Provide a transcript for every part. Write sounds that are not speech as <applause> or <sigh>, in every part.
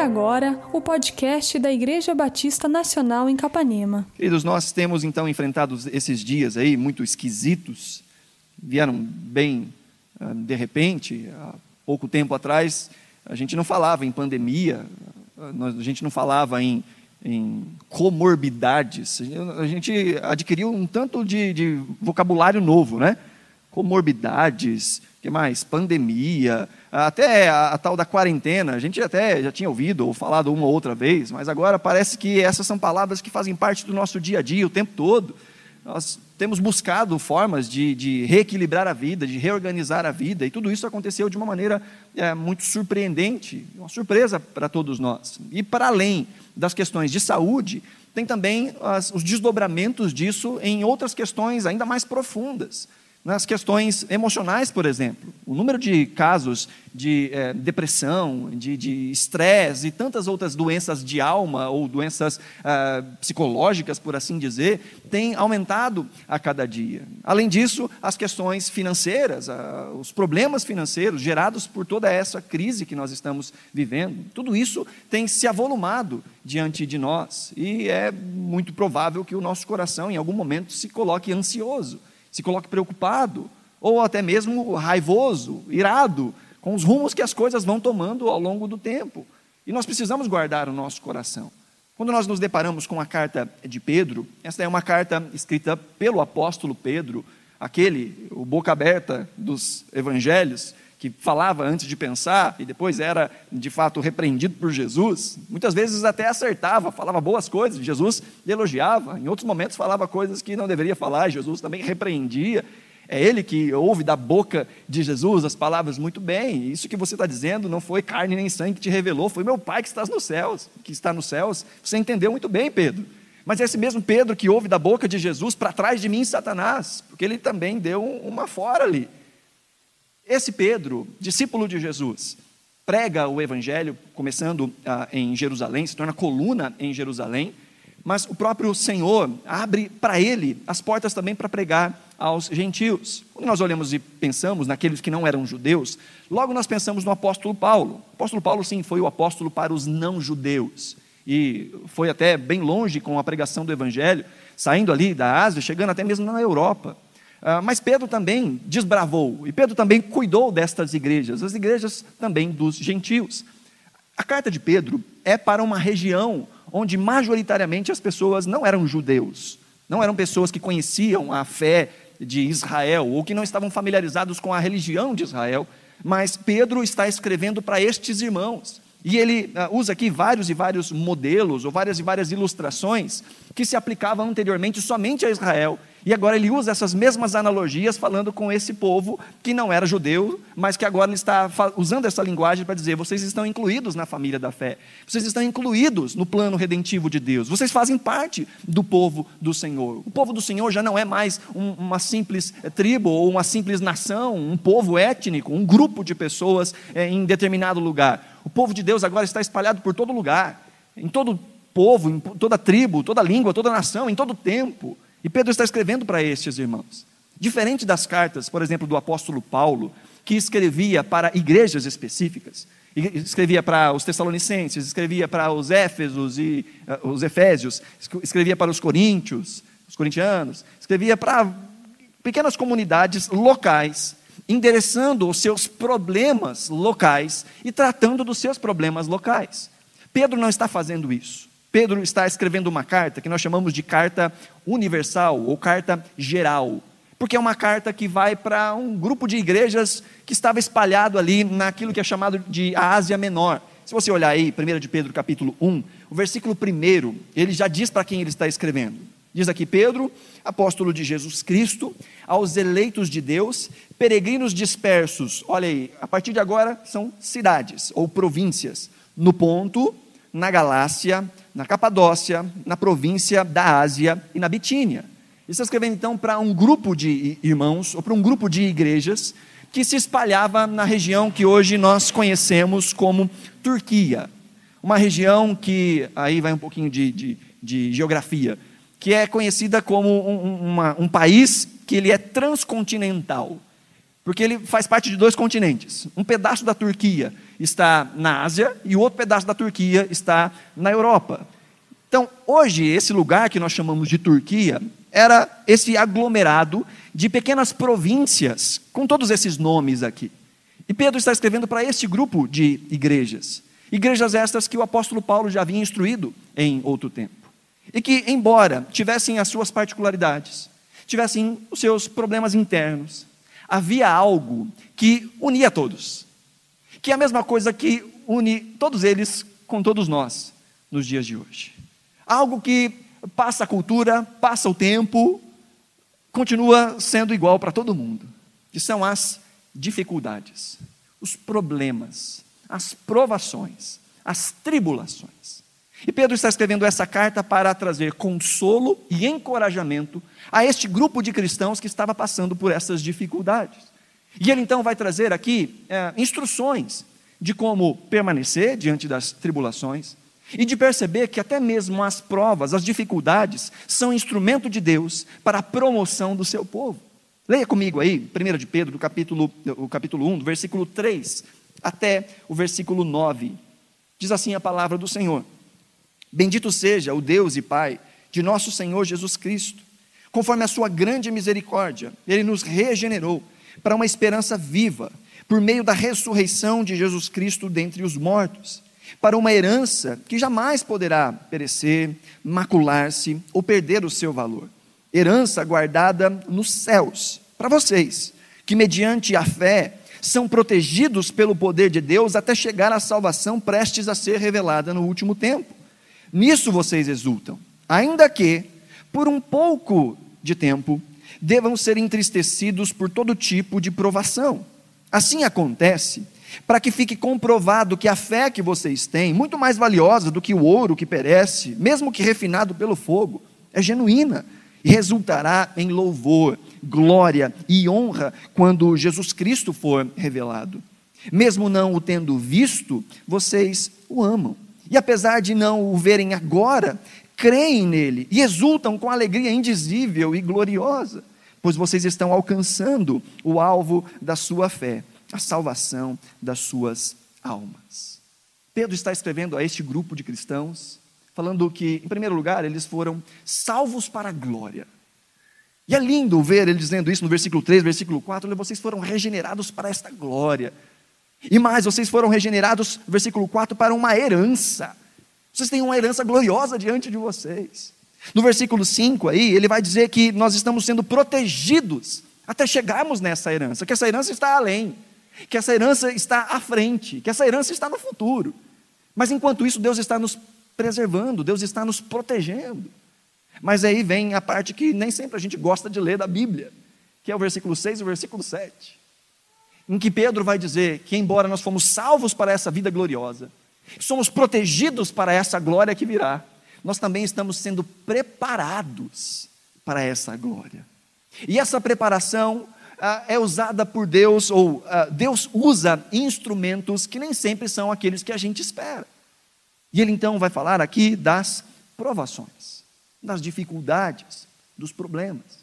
agora o podcast da Igreja Batista Nacional em Capanema. Queridos, nós temos então enfrentado esses dias aí muito esquisitos, vieram bem ah, de repente, há pouco tempo atrás, a gente não falava em pandemia, a gente não falava em, em comorbidades, a gente adquiriu um tanto de, de vocabulário novo, né? Comorbidades, que mais? Pandemia, até a, a, tal da quarentena, a gente até já tinha ouvido ou falado uma ou outra vez, mas agora parece que essas são palavras que fazem parte do nosso dia a dia o tempo todo. Nós temos buscado formas de, de reequilibrar a vida, de reorganizar a vida, e tudo isso aconteceu de uma maneira é, muito surpreendente, uma surpresa para todos nós. E para além das questões de saúde, tem também as, os desdobramentos disso em outras questões ainda mais profundas nas questões emocionais, por exemplo. O número de casos de é, depressão, de estresse e tantas outras doenças de alma ou doenças ah, psicológicas, por assim dizer, tem aumentado a cada dia. Além disso, as questões financeiras, ah, os problemas financeiros gerados por toda essa crise que nós estamos vivendo, tudo isso tem se avolumado diante de nós e é muito provável que o nosso coração, em algum momento, se coloque ansioso se coloque preocupado, ou até mesmo raivoso, irado, com os rumos que as coisas vão tomando ao longo do tempo. E nós precisamos guardar o nosso coração. Quando nós nos deparamos com a carta de Pedro, esta é uma carta escrita pelo apóstolo Pedro, aquele, o boca aberta dos evangelhos, que falava antes de pensar e depois era de fato repreendido por Jesus, muitas vezes até acertava, falava boas coisas, Jesus elogiava, em outros momentos falava coisas que não deveria falar, Jesus também repreendia. É ele que ouve da boca de Jesus as palavras muito bem. Isso que você está dizendo não foi carne nem sangue que te revelou, foi meu Pai que está nos céus, que está nos céus. Você entendeu muito bem, Pedro. Mas é esse mesmo Pedro que ouve da boca de Jesus para trás de mim, Satanás, porque ele também deu uma fora ali. Esse Pedro, discípulo de Jesus, prega o evangelho, começando ah, em Jerusalém, se torna coluna em Jerusalém, mas o próprio Senhor abre para ele as portas também para pregar aos gentios. Quando nós olhamos e pensamos naqueles que não eram judeus, logo nós pensamos no apóstolo Paulo. O apóstolo Paulo, sim, foi o apóstolo para os não-judeus e foi até bem longe com a pregação do evangelho, saindo ali da Ásia, chegando até mesmo na Europa. Uh, mas Pedro também desbravou, e Pedro também cuidou destas igrejas, as igrejas também dos gentios. A carta de Pedro é para uma região onde majoritariamente as pessoas não eram judeus, não eram pessoas que conheciam a fé de Israel ou que não estavam familiarizados com a religião de Israel, mas Pedro está escrevendo para estes irmãos. E ele uh, usa aqui vários e vários modelos, ou várias e várias ilustrações, que se aplicavam anteriormente somente a Israel e agora ele usa essas mesmas analogias falando com esse povo que não era judeu, mas que agora ele está usando essa linguagem para dizer: vocês estão incluídos na família da fé, vocês estão incluídos no plano redentivo de Deus, vocês fazem parte do povo do Senhor. O povo do Senhor já não é mais um, uma simples eh, tribo ou uma simples nação, um povo étnico, um grupo de pessoas é, em determinado lugar. O povo de Deus agora está espalhado por todo lugar, em todo povo, em toda tribo, toda língua, toda nação, em todo tempo. E Pedro está escrevendo para estes irmãos. Diferente das cartas, por exemplo, do apóstolo Paulo, que escrevia para igrejas específicas, escrevia para os Tessalonicenses, escrevia para os Éfesos e uh, os Efésios, escrevia para os Coríntios, os corintianos, escrevia para pequenas comunidades locais, endereçando os seus problemas locais e tratando dos seus problemas locais. Pedro não está fazendo isso. Pedro está escrevendo uma carta que nós chamamos de carta universal ou carta geral, porque é uma carta que vai para um grupo de igrejas que estava espalhado ali naquilo que é chamado de Ásia Menor. Se você olhar aí, 1 de Pedro capítulo 1, o versículo 1, ele já diz para quem ele está escrevendo. Diz aqui Pedro, apóstolo de Jesus Cristo, aos eleitos de Deus, peregrinos dispersos. Olha aí, a partir de agora são cidades ou províncias, no Ponto, na Galácia, na Capadócia, na província da Ásia e na Bitínia. Ele está escrevendo então para um grupo de irmãos, ou para um grupo de igrejas, que se espalhava na região que hoje nós conhecemos como Turquia. Uma região que, aí vai um pouquinho de, de, de geografia, que é conhecida como um, uma, um país que ele é transcontinental. porque ele faz parte de dois continentes. Um pedaço da Turquia está na Ásia e o outro pedaço da Turquia está na Europa. Então, hoje, esse lugar que nós chamamos de Turquia era esse aglomerado de pequenas províncias, com todos esses nomes aqui. E Pedro está escrevendo para este grupo de igrejas. Igrejas estas que o apóstolo Paulo já havia instruído em outro tempo. E que, embora tivessem as suas particularidades, tivessem os seus problemas internos, havia algo que unia todos. Que é a mesma coisa que une todos eles com todos nós nos dias de hoje. Algo que passa a cultura, passa o tempo, continua sendo igual para todo mundo, que são as dificuldades, os problemas, as provações, as tribulações. E Pedro está escrevendo essa carta para trazer consolo e encorajamento a este grupo de cristãos que estava passando por essas dificuldades. E ele então vai trazer aqui é, instruções de como permanecer diante das tribulações e de perceber que até mesmo as provas, as dificuldades, são instrumento de Deus para a promoção do seu povo. Leia comigo aí, 1 de Pedro, do capítulo, o capítulo 1, do versículo 3 até o versículo 9. Diz assim a palavra do Senhor: Bendito seja o Deus e Pai de nosso Senhor Jesus Cristo, conforme a sua grande misericórdia, ele nos regenerou para uma esperança viva, por meio da ressurreição de Jesus Cristo dentre os mortos, para uma herança que jamais poderá perecer, macular-se ou perder o seu valor. Herança guardada nos céus, para vocês, que mediante a fé são protegidos pelo poder de Deus até chegar à salvação prestes a ser revelada no último tempo. Nisso vocês exultam, ainda que, por um pouco de tempo, devam ser entristecidos por todo tipo de provação. Assim acontece para que fique comprovado que a fé que vocês têm, muito mais valiosa do que o ouro que perece, mesmo que refinado pelo fogo, é genuína e resultará em louvor, glória e honra quando Jesus Cristo for revelado. Mesmo não o tendo visto, vocês o amam. E apesar de não o verem agora, creem nele e exultam com alegria indizível e gloriosa, pois vocês estão alcançando o alvo da sua fé, a salvação das suas almas. Pedro está escrevendo a este grupo de cristãos falando que, em primeiro lugar, eles foram salvos para a glória. E é lindo ver ele dizendo isso no versículo 3, versículo 4, vocês foram regenerados para esta glória. E mais, vocês foram regenerados, versículo 4, para uma herança. Vocês têm uma herança gloriosa diante de vocês. No versículo 5 aí, ele vai dizer que nós estamos sendo protegidos até chegarmos nessa herança, que essa herança está além, que essa herança está à frente, que essa herança está no futuro. Mas enquanto isso, Deus está nos preservando, Deus está nos protegendo. Mas aí vem a parte que nem sempre a gente gosta de ler da Bíblia, que é o versículo 6 e o versículo 7, em que Pedro vai dizer que, embora nós fomos salvos para essa vida gloriosa, somos protegidos para essa glória que virá, nós também estamos sendo preparados para essa glória. E essa preparação ah, é usada por Deus, ou ah, Deus usa instrumentos que nem sempre são aqueles que a gente espera. E ele então vai falar aqui das provações, das dificuldades, dos problemas.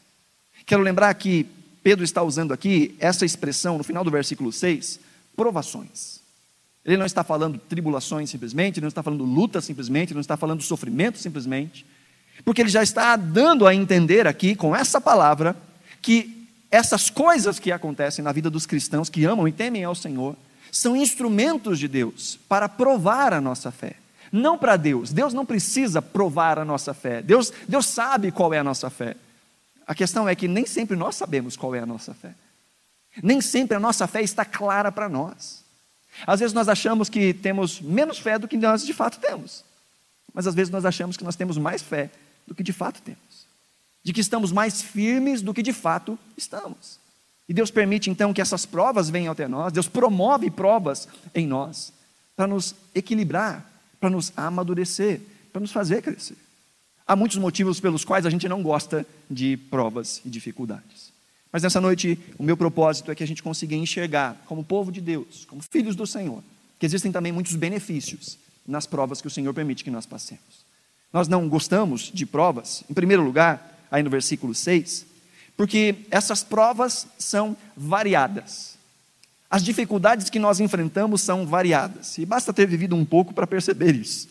Quero lembrar que Pedro está usando aqui essa expressão no final do versículo 6, provações. Ele não está falando tribulações simplesmente, ele não está falando luta simplesmente, ele não está falando sofrimento simplesmente, porque ele já está dando a entender aqui com essa palavra que essas coisas que acontecem na vida dos cristãos que amam e temem ao Senhor são instrumentos de Deus para provar a nossa fé. Não para Deus. Deus não precisa provar a nossa fé. Deus, Deus sabe qual é a nossa fé. A questão é que nem sempre nós sabemos qual é a nossa fé. Nem sempre a nossa fé está clara para nós. Às vezes nós achamos que temos menos fé do que nós de fato temos. Mas às vezes nós achamos que nós temos mais fé do que de fato temos. De que estamos mais firmes do que de fato estamos. E Deus permite então que essas provas venham até nós. Deus promove provas em nós para nos equilibrar, para nos amadurecer, para nos fazer crescer. Há muitos motivos pelos quais a gente não gosta de provas e dificuldades. Mas nessa noite, o meu propósito é que a gente consiga enxergar, como povo de Deus, como filhos do Senhor, que existem também muitos benefícios nas provas que o Senhor permite que nós passemos. Nós não gostamos de provas, em primeiro lugar, aí no versículo 6, porque essas provas são variadas. As dificuldades que nós enfrentamos são variadas, e basta ter vivido um pouco para perceber isso.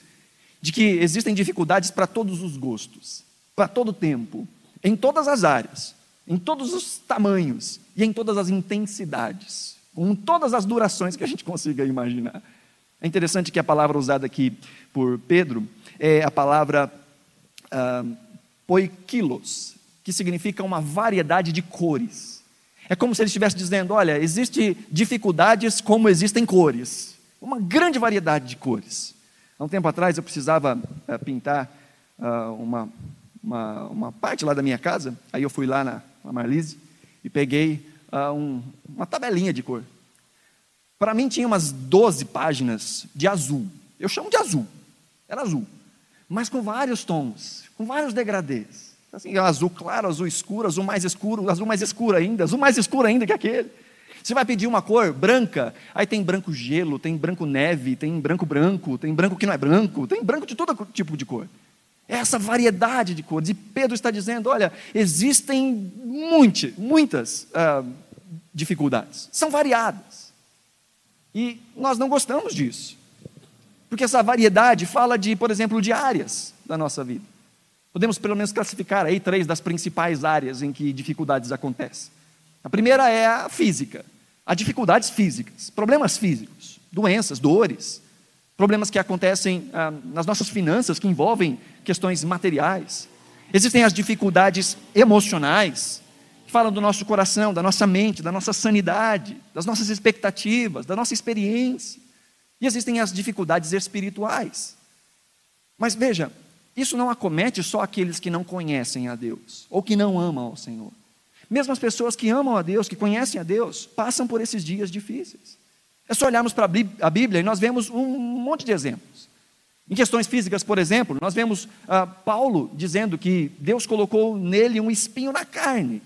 De que existem dificuldades para todos os gostos, para todo tempo, em todas as áreas, em todos os tamanhos e em todas as intensidades, com todas as durações que a gente <laughs> consiga imaginar. É interessante que a palavra usada aqui por Pedro é a palavra ah, poikilos, que significa uma variedade de cores. É como se ele estivesse dizendo: olha, existem dificuldades como existem cores. Uma grande variedade de cores. Há um tempo atrás eu precisava uh, pintar uh, uma, uma, uma, parte lá da minha casa. Aí eu fui lá na, na Marlise e peguei uh, um, uma tabelinha de cor. Para mim tinha umas 12 páginas de azul. Eu chamo de azul. Era azul. Mas com vários tons, com vários degradês. Assim, azul claro, azul escuro, azul mais escuro, azul mais escuro ainda, azul mais escuro ainda que aquele. Você vai pedir uma cor branca, aí tem branco gelo, tem branco neve, tem branco branco, tem branco que não é branco, tem branco de todo tipo de cor. É essa variedade de cores. E Pedro está dizendo: olha, existem muitas, muitas ah, dificuldades, são variadas. E nós não gostamos disso. Porque essa variedade fala de, por exemplo, de áreas da nossa vida. Podemos pelo menos classificar aí três das principais áreas em que dificuldades acontecem. A primeira é a física, há dificuldades físicas, problemas físicos, doenças, dores, problemas que acontecem ah, nas nossas finanças, que envolvem questões materiais. Existem as dificuldades emocionais, que falam do nosso coração, da nossa mente, da nossa sanidade, das nossas expectativas, da nossa experiência. E existem as dificuldades espirituais. Mas veja, isso não acomete só aqueles que não conhecem a Deus ou que não amam ao Senhor. Mesmo as pessoas que amam a Deus, que conhecem a Deus, passam por esses dias difíceis. É só olharmos para a Bíblia e nós vemos um monte de exemplos. Em questões físicas, por exemplo, nós vemos ah, Paulo dizendo que Deus colocou nele um espinho na carne,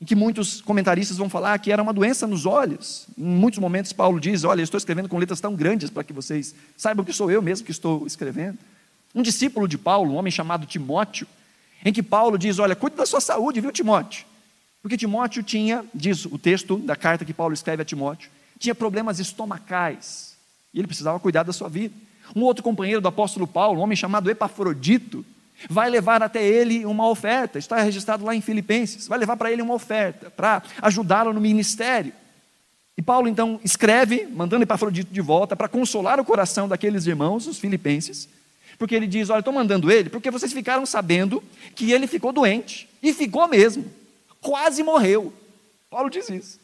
em que muitos comentaristas vão falar que era uma doença nos olhos. Em muitos momentos, Paulo diz: Olha, eu estou escrevendo com letras tão grandes para que vocês saibam que sou eu mesmo que estou escrevendo. Um discípulo de Paulo, um homem chamado Timóteo, em que Paulo diz: Olha, cuide da sua saúde, viu, Timóteo? Porque Timóteo tinha, diz o texto da carta que Paulo escreve a Timóteo, tinha problemas estomacais e ele precisava cuidar da sua vida. Um outro companheiro do apóstolo Paulo, um homem chamado Epafrodito, vai levar até ele uma oferta, está registrado lá em Filipenses, vai levar para ele uma oferta para ajudá-lo no ministério. E Paulo então escreve, mandando Epafrodito de volta, para consolar o coração daqueles irmãos, os filipenses, porque ele diz: Olha, estou mandando ele, porque vocês ficaram sabendo que ele ficou doente, e ficou mesmo, quase morreu. Paulo diz isso.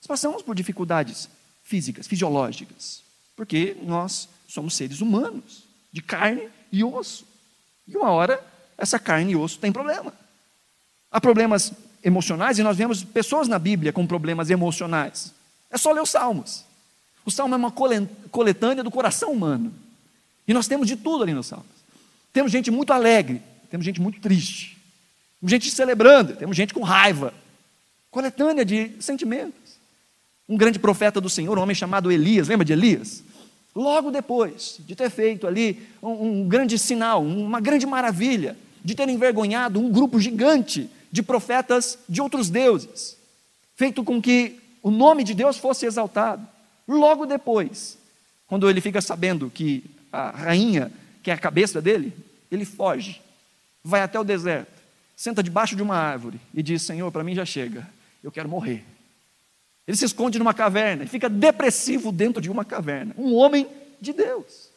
Nós passamos por dificuldades físicas, fisiológicas, porque nós somos seres humanos, de carne e osso. E uma hora, essa carne e osso tem problema. Há problemas emocionais, e nós vemos pessoas na Bíblia com problemas emocionais. É só ler os Salmos. O Salmo é uma coletânea do coração humano. E nós temos de tudo ali nos Salmos. Temos gente muito alegre, temos gente muito triste, temos gente celebrando, temos gente com raiva. Coletânea de sentimentos. Um grande profeta do Senhor, um homem chamado Elias, lembra de Elias? Logo depois de ter feito ali um, um grande sinal, uma grande maravilha, de ter envergonhado um grupo gigante de profetas de outros deuses, feito com que o nome de Deus fosse exaltado. Logo depois, quando ele fica sabendo que a rainha, que é a cabeça dele, ele foge, vai até o deserto, senta debaixo de uma árvore e diz: Senhor, para mim já chega, eu quero morrer. Ele se esconde numa caverna e fica depressivo dentro de uma caverna. Um homem de Deus.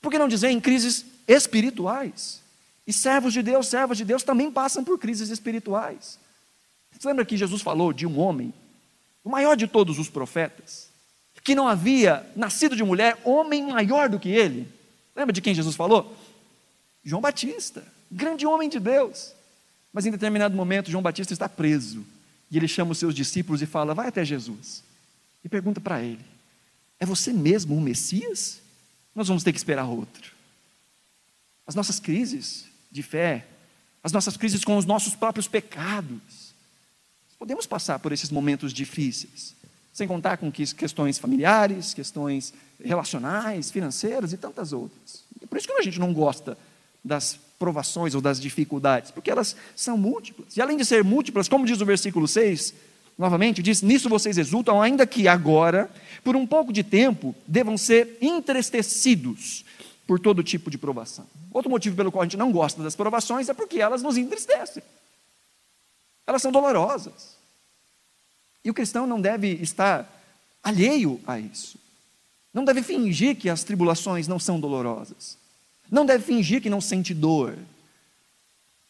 Por que não dizer em crises espirituais? E servos de Deus, servas de Deus também passam por crises espirituais. Você lembra que Jesus falou de um homem, o maior de todos os profetas, que não havia nascido de mulher homem maior do que ele. Lembra de quem Jesus falou? João Batista, grande homem de Deus. Mas em determinado momento, João Batista está preso. E ele chama os seus discípulos e fala: Vai até Jesus. E pergunta para ele: É você mesmo o Messias? Nós vamos ter que esperar outro. As nossas crises de fé, as nossas crises com os nossos próprios pecados, podemos passar por esses momentos difíceis sem contar com questões familiares, questões relacionais, financeiras e tantas outras. É por isso que a gente não gosta das provações ou das dificuldades? Porque elas são múltiplas. E além de ser múltiplas, como diz o versículo 6, novamente, diz: Nisso vocês exultam, ainda que agora, por um pouco de tempo, devam ser entristecidos por todo tipo de provação. Outro motivo pelo qual a gente não gosta das provações é porque elas nos entristecem. Elas são dolorosas. E o cristão não deve estar alheio a isso. Não deve fingir que as tribulações não são dolorosas. Não deve fingir que não sente dor.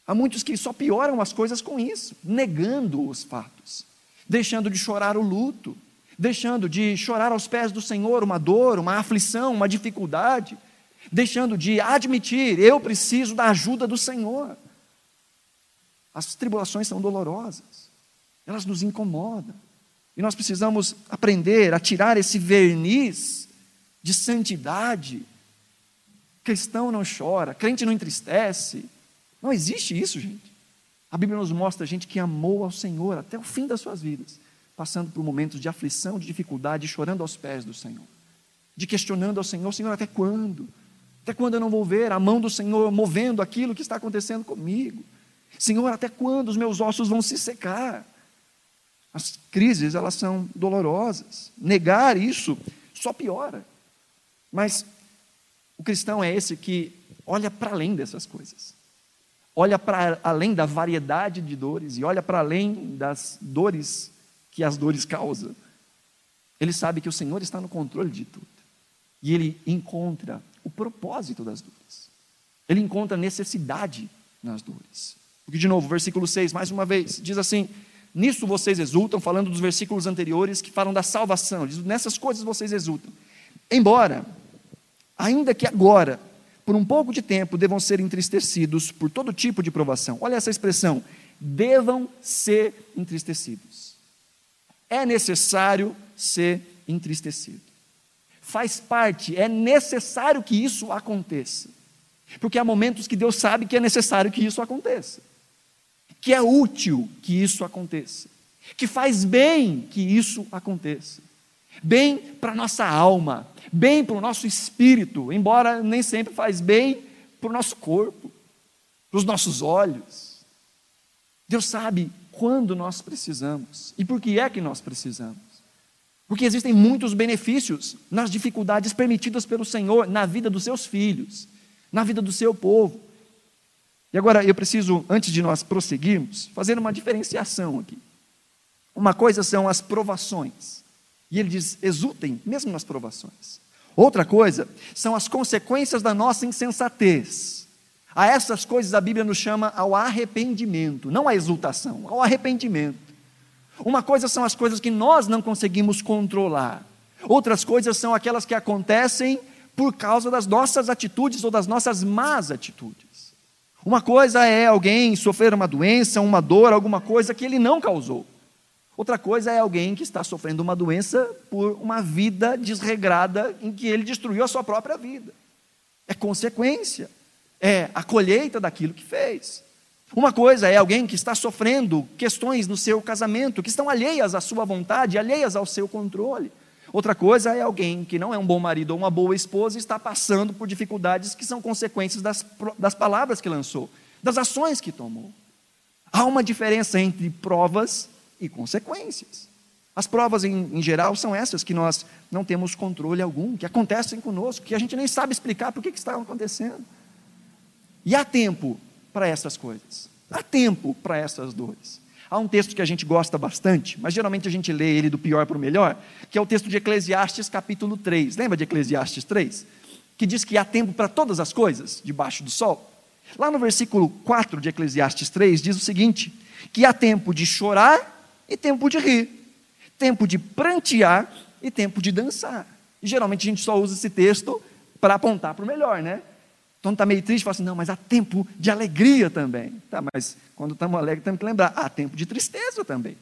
Há muitos que só pioram as coisas com isso, negando os fatos, deixando de chorar o luto, deixando de chorar aos pés do Senhor uma dor, uma aflição, uma dificuldade, deixando de admitir, eu preciso da ajuda do Senhor. As tribulações são dolorosas, elas nos incomodam, e nós precisamos aprender a tirar esse verniz de santidade. Cristão não chora, crente não entristece. Não existe isso, gente. A Bíblia nos mostra gente que amou ao Senhor até o fim das suas vidas, passando por momentos de aflição, de dificuldade, chorando aos pés do Senhor, de questionando ao Senhor: Senhor, até quando? Até quando eu não vou ver a mão do Senhor movendo aquilo que está acontecendo comigo? Senhor, até quando os meus ossos vão se secar? As crises, elas são dolorosas. Negar isso só piora. Mas o cristão é esse que olha para além dessas coisas. Olha para além da variedade de dores e olha para além das dores que as dores causam. Ele sabe que o Senhor está no controle de tudo. E ele encontra o propósito das dores. Ele encontra necessidade nas dores. Porque, de novo, versículo 6, mais uma vez, diz assim: Nisso vocês exultam, falando dos versículos anteriores que falam da salvação. Diz, nessas coisas vocês exultam. Embora, ainda que agora, por um pouco de tempo, devam ser entristecidos por todo tipo de provação. Olha essa expressão: devam ser entristecidos. É necessário ser entristecido faz parte, é necessário que isso aconteça. Porque há momentos que Deus sabe que é necessário que isso aconteça, que é útil que isso aconteça, que faz bem que isso aconteça, bem para a nossa alma, bem para o nosso espírito, embora nem sempre faz bem para o nosso corpo, para os nossos olhos. Deus sabe quando nós precisamos e por que é que nós precisamos. Porque existem muitos benefícios nas dificuldades permitidas pelo Senhor na vida dos seus filhos, na vida do seu povo. E agora eu preciso, antes de nós prosseguirmos, fazer uma diferenciação aqui. Uma coisa são as provações. E ele diz: exultem, mesmo nas provações. Outra coisa são as consequências da nossa insensatez. A essas coisas a Bíblia nos chama ao arrependimento, não à exultação, ao arrependimento. Uma coisa são as coisas que nós não conseguimos controlar, outras coisas são aquelas que acontecem por causa das nossas atitudes ou das nossas más atitudes. Uma coisa é alguém sofrer uma doença, uma dor, alguma coisa que ele não causou. Outra coisa é alguém que está sofrendo uma doença por uma vida desregrada em que ele destruiu a sua própria vida. É consequência, é a colheita daquilo que fez. Uma coisa é alguém que está sofrendo questões no seu casamento, que estão alheias à sua vontade, alheias ao seu controle. Outra coisa é alguém que não é um bom marido ou uma boa esposa e está passando por dificuldades que são consequências das, das palavras que lançou, das ações que tomou. Há uma diferença entre provas e consequências. As provas, em, em, geral, são essas que nós não temos controle algum, que acontecem conosco, que a gente nem sabe explicar por que, que está acontecendo. E há tempo para essas coisas. Há tempo para essas dores. Há um texto que a gente gosta bastante, mas geralmente a gente lê ele do pior para o melhor, que é o texto de Eclesiastes, capítulo 3. Lembra de Eclesiastes 3? Que diz que há tempo para todas as coisas debaixo do sol. Lá no versículo 4 de Eclesiastes 3 diz o seguinte: que há tempo de chorar e tempo de rir, tempo de prantear e tempo de dançar. E geralmente a gente só usa esse texto para apontar para o melhor, né? Quando está meio triste, fala assim: não, mas há tempo de alegria também. Tá, mas quando estamos alegres, temos que lembrar: há tempo de tristeza também.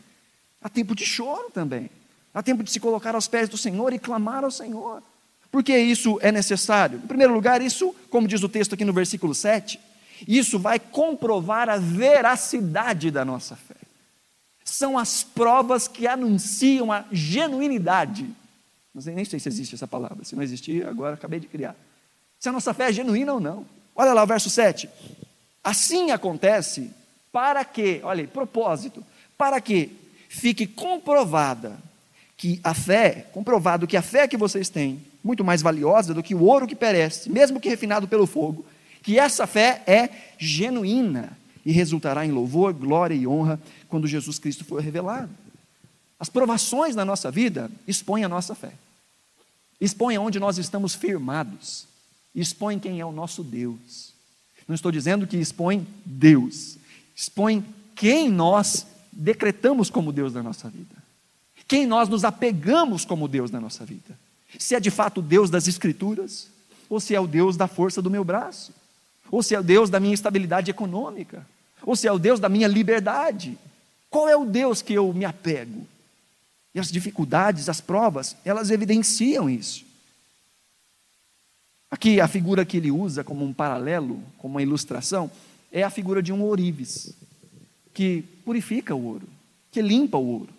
Há tempo de choro também. Há tempo de se colocar aos pés do Senhor e clamar ao Senhor. Por que isso é necessário? Em primeiro lugar, isso, como diz o texto aqui no versículo 7, isso vai comprovar a veracidade da nossa fé. São as provas que anunciam a genuinidade. Sei, nem sei se existe essa palavra. Se não existir, agora acabei de criar se a nossa fé é genuína ou não. Olha lá o verso 7. Assim acontece para que, olha, propósito, para que fique comprovada que a fé, comprovado que a fé que vocês têm, muito mais valiosa do que o ouro que perece, mesmo que refinado pelo fogo, que essa fé é genuína e resultará em louvor, glória e honra quando Jesus Cristo for revelado. As provações na nossa vida expõem a nossa fé, expõem onde nós estamos firmados, expõem quem é o nosso Deus. Não estou dizendo que expõe Deus, expõe quem nós decretamos como Deus da nossa vida, quem nós nos apegamos como Deus na nossa vida. Se é de fato o Deus das Escrituras, ou se é o Deus da força do meu braço, ou se é o Deus da minha estabilidade econômica, ou se é o Deus da minha liberdade. Qual é o Deus que eu me apego? E as dificuldades, as provas, elas evidenciam isso. Aqui a figura que ele usa como um paralelo, como uma ilustração, é a figura de um ourives, que purifica o ouro, que limpa o ouro.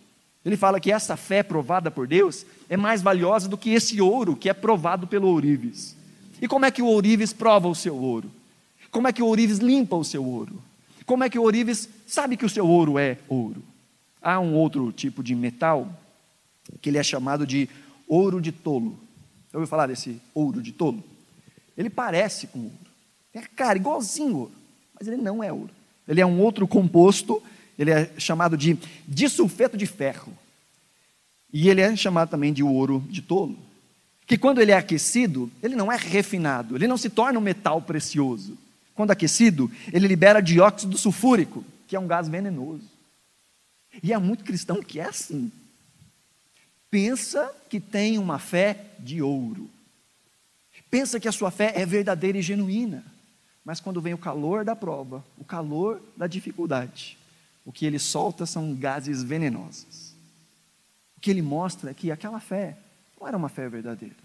Ele fala que essa fé provada por Deus é mais valiosa do que esse ouro que é provado pelo ourives. E como é que o ourives prova o seu ouro? Como é que o ourives limpa o seu ouro? Como é que o ourives sabe que o seu ouro é ouro? Há um outro tipo de metal que ele é chamado de ouro de tolo. Já ouviu falar desse ouro de tolo? Ele parece com ouro. A cara igualzinho ouro, mas ele não é ouro. Ele é um outro composto, ele é chamado de disulfeto de ferro. E ele é chamado também de ouro de tolo. Que quando ele é aquecido, ele não é refinado, ele não se torna um metal precioso. Quando aquecido, ele libera dióxido sulfúrico, que é um gás venenoso. E há muito cristão que é assim. Pensa que tem uma fé de ouro. Pensa que a sua fé é verdadeira e genuína. Mas quando vem o calor da prova, o calor da dificuldade, o que ele solta são gases venenosos. O que ele mostra é que aquela fé não era uma fé verdadeira.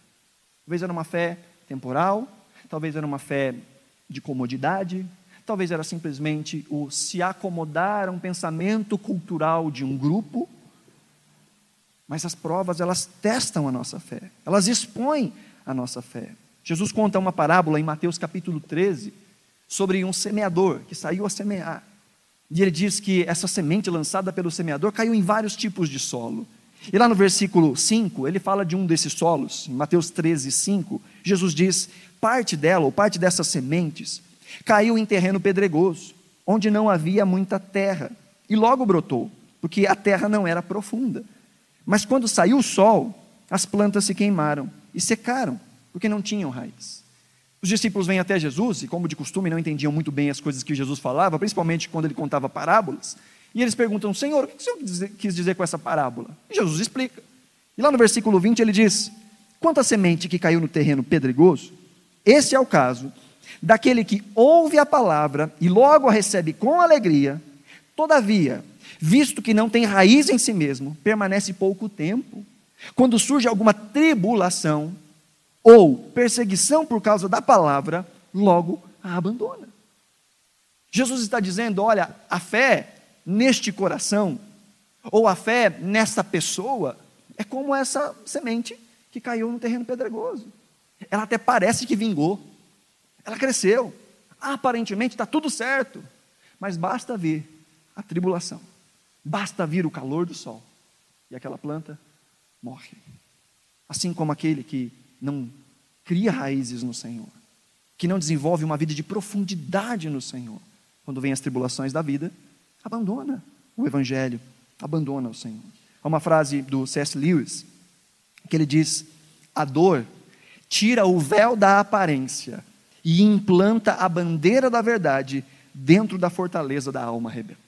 Talvez era uma fé temporal, talvez era uma fé de comodidade, talvez era simplesmente o se acomodar a um pensamento cultural de um grupo. Mas as provas, elas testam a nossa fé, elas expõem a nossa fé. Jesus conta uma parábola em Mateus capítulo 13 sobre um semeador que saiu a semear. E ele diz que essa semente lançada pelo semeador caiu em vários tipos de solo. E lá no versículo 5, ele fala de um desses solos, em Mateus 13, 5, Jesus diz: parte dela, ou parte dessas sementes, caiu em terreno pedregoso, onde não havia muita terra, e logo brotou, porque a terra não era profunda. Mas quando saiu o sol, as plantas se queimaram e secaram, porque não tinham raiz. Os discípulos vêm até Jesus, e como de costume não entendiam muito bem as coisas que Jesus falava, principalmente quando ele contava parábolas, e eles perguntam, Senhor, o que o Senhor quis dizer com essa parábola? E Jesus explica. E lá no versículo 20 ele diz: Quanto à semente que caiu no terreno pedregoso, esse é o caso daquele que ouve a palavra e logo a recebe com alegria, todavia, visto que não tem raiz em si mesmo, permanece pouco tempo. Quando surge alguma tribulação ou perseguição por causa da palavra, logo a abandona. Jesus está dizendo: olha, a fé neste coração, ou a fé nessa pessoa, é como essa semente que caiu no terreno pedregoso. Ela até parece que vingou, ela cresceu, aparentemente está tudo certo, mas basta vir a tribulação, basta vir o calor do sol, e aquela planta morre. Assim como aquele que não cria raízes no Senhor, que não desenvolve uma vida de profundidade no Senhor, quando vem as tribulações da vida, abandona o Evangelho, abandona o Senhor. Há uma frase do C.S. Lewis que ele diz: a dor tira o véu da aparência e implanta a bandeira da verdade dentro da fortaleza da alma rebelde.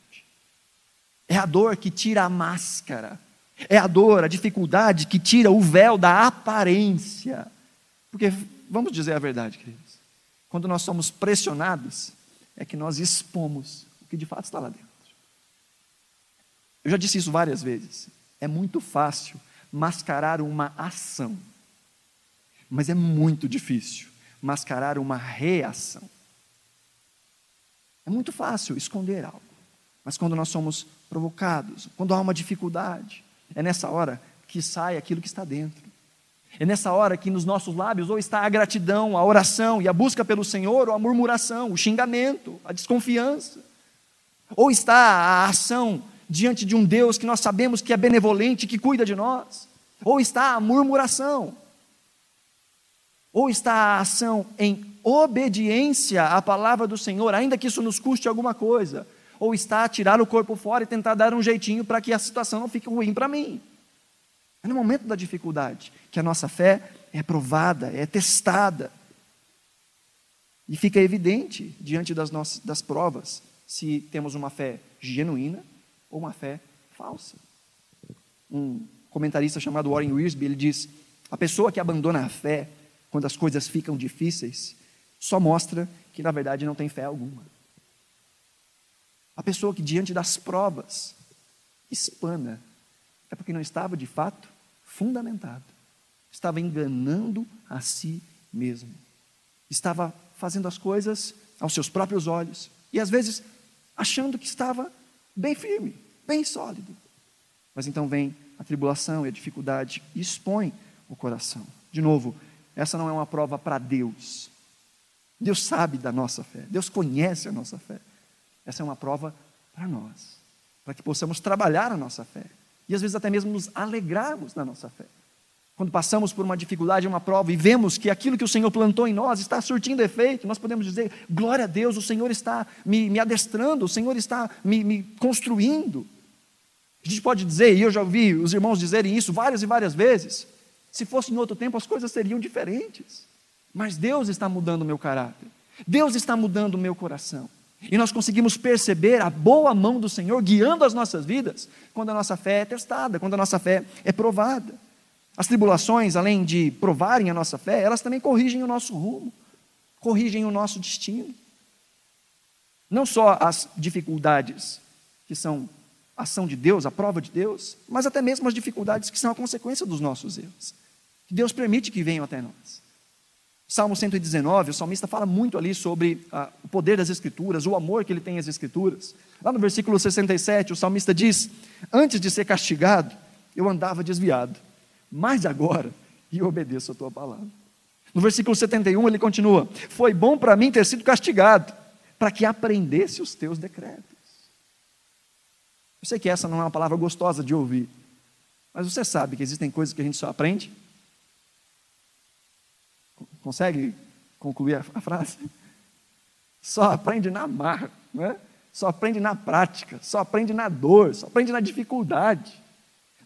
É a dor que tira a máscara, é a dor, a dificuldade que tira o véu da aparência. Porque, vamos dizer a verdade, queridos, quando nós somos pressionados, é que nós expomos o que de fato está lá dentro. Eu já disse isso várias vezes. É muito fácil mascarar uma ação, mas é muito difícil mascarar uma reação. É muito fácil esconder algo, mas quando nós somos provocados, quando há uma dificuldade, é nessa hora que sai aquilo que está dentro. É nessa hora que nos nossos lábios ou está a gratidão, a oração e a busca pelo Senhor, ou a murmuração, o xingamento, a desconfiança. Ou está a ação diante de um Deus que nós sabemos que é benevolente, que cuida de nós. Ou está a murmuração. Ou está a ação em obediência à palavra do Senhor, ainda que isso nos custe alguma coisa. Ou está a tirar o corpo fora e tentar dar um jeitinho para que a situação não fique ruim para mim. É no momento da dificuldade que a nossa fé é provada, é testada. E fica evidente diante das, nossas, das provas se temos uma fé genuína ou uma fé falsa. Um comentarista chamado Warren Wiersbe, ele diz: a pessoa que abandona a fé quando as coisas ficam difíceis só mostra que na verdade não tem fé alguma. A pessoa que diante das provas espana é porque não estava de fato fundamentado. Estava enganando a si mesmo. Estava fazendo as coisas aos seus próprios olhos e às vezes achando que estava bem firme, bem sólido. Mas então vem a tribulação e a dificuldade e expõe o coração. De novo, essa não é uma prova para Deus. Deus sabe da nossa fé, Deus conhece a nossa fé. Essa é uma prova para nós, para que possamos trabalhar a nossa fé e às vezes até mesmo nos alegrarmos na nossa fé. Quando passamos por uma dificuldade, uma prova e vemos que aquilo que o Senhor plantou em nós está surtindo efeito, nós podemos dizer: glória a Deus, o Senhor está me, me adestrando, o Senhor está me, me construindo. A gente pode dizer, e eu já ouvi os irmãos dizerem isso várias e várias vezes: se fosse em outro tempo, as coisas seriam diferentes. Mas Deus está mudando o meu caráter, Deus está mudando o meu coração. E nós conseguimos perceber a boa mão do Senhor guiando as nossas vidas quando a nossa fé é testada, quando a nossa fé é provada. As tribulações, além de provarem a nossa fé, elas também corrigem o nosso rumo, corrigem o nosso destino. Não só as dificuldades que são ação de Deus, a prova de Deus, mas até mesmo as dificuldades que são a consequência dos nossos erros. Deus permite que venham até nós. Salmo 119, o salmista fala muito ali sobre ah, o poder das Escrituras, o amor que ele tem às Escrituras. Lá no versículo 67, o salmista diz: Antes de ser castigado, eu andava desviado, mas agora eu obedeço a tua palavra. No versículo 71, ele continua: Foi bom para mim ter sido castigado, para que aprendesse os teus decretos. Eu sei que essa não é uma palavra gostosa de ouvir, mas você sabe que existem coisas que a gente só aprende Consegue concluir a, frase? Só aprende na marra, né? só aprende na prática, só aprende na dor, só aprende na dificuldade.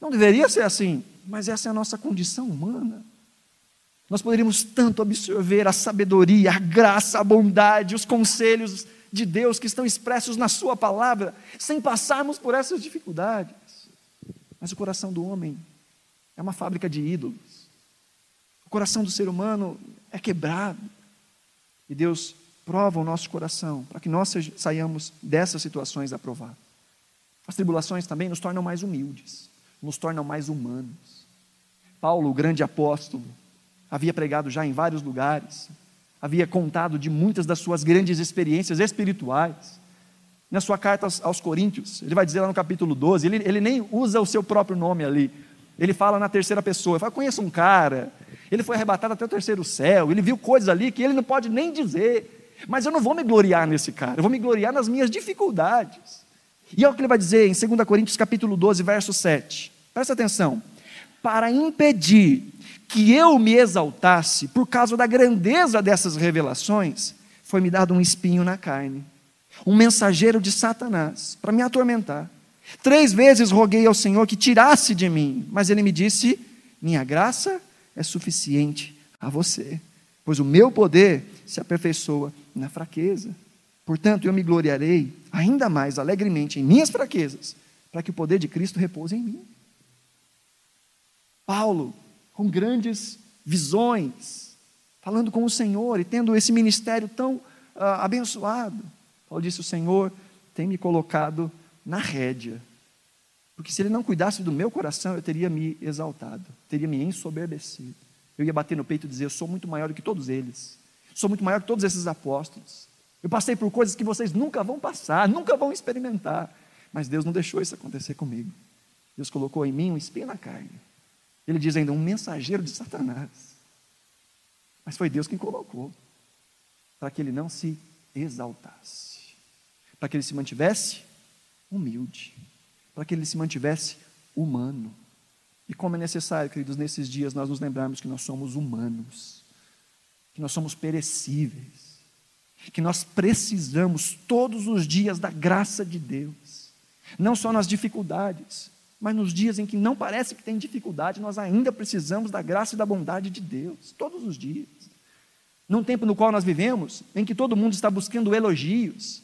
Não deveria ser assim, mas essa é a nossa condição humana. Nós poderíamos tanto absorver a sabedoria, a graça, a bondade, os conselhos de Deus que estão expressos na Sua palavra, sem passarmos por essas dificuldades. Mas o coração do homem é uma fábrica de ídolos. O coração do ser humano é quebrado. E Deus prova o nosso coração para que nós saiamos dessas situações aprovadas. As tribulações também nos tornam mais humildes, nos tornam mais humanos. Paulo, o grande apóstolo, havia pregado já em vários lugares, havia contado de muitas das suas grandes experiências espirituais. Na sua carta aos, Coríntios, ele vai dizer lá no capítulo 12, ele, ele nem usa o seu próprio nome ali, ele fala na terceira pessoa, fala, conheço um cara ele foi arrebatado até o terceiro céu, ele viu coisas ali que ele não pode nem dizer. Mas eu não vou me gloriar nesse cara, eu vou me gloriar nas minhas dificuldades. E é o que ele vai dizer em 2 Coríntios capítulo 12, verso 7. Presta atenção. Para impedir que eu me exaltasse por causa da grandeza dessas revelações, foi-me dado um espinho na carne, um mensageiro de Satanás, para me atormentar. Três vezes roguei ao Senhor que tirasse de mim, mas ele me disse: Minha graça é suficiente a você, pois o meu poder se aperfeiçoa na fraqueza. Portanto, eu me gloriarei ainda mais alegremente em minhas fraquezas, para que o poder de Cristo repouse em mim. Paulo, com grandes visões, falando com o Senhor e tendo esse ministério tão uh, abençoado, Paulo disse: O Senhor tem me colocado na rédea porque se ele não cuidasse do meu coração, eu teria me exaltado, teria me ensoberbecido. Eu ia bater no peito e dizer: Eu sou muito maior do que todos eles, sou muito maior que todos esses apóstolos. Eu passei por coisas que vocês nunca vão passar, nunca vão experimentar. Mas Deus não deixou isso acontecer comigo. Deus colocou em mim um espinho na carne, Ele diz ainda: um mensageiro de Satanás. Mas foi Deus quem colocou, para que ele não se exaltasse, para que ele se mantivesse humilde, para que ele se mantivesse humano. E como é necessário, queridos, nesses dias nós nos lembrarmos que nós somos humanos, que nós somos perecíveis, que nós precisamos todos os dias da graça de Deus, não só nas dificuldades, mas nos dias em que não parece que tem dificuldade, nós ainda precisamos da graça e da bondade de Deus, todos os dias. Num tempo no qual nós vivemos, em que todo mundo está buscando elogios,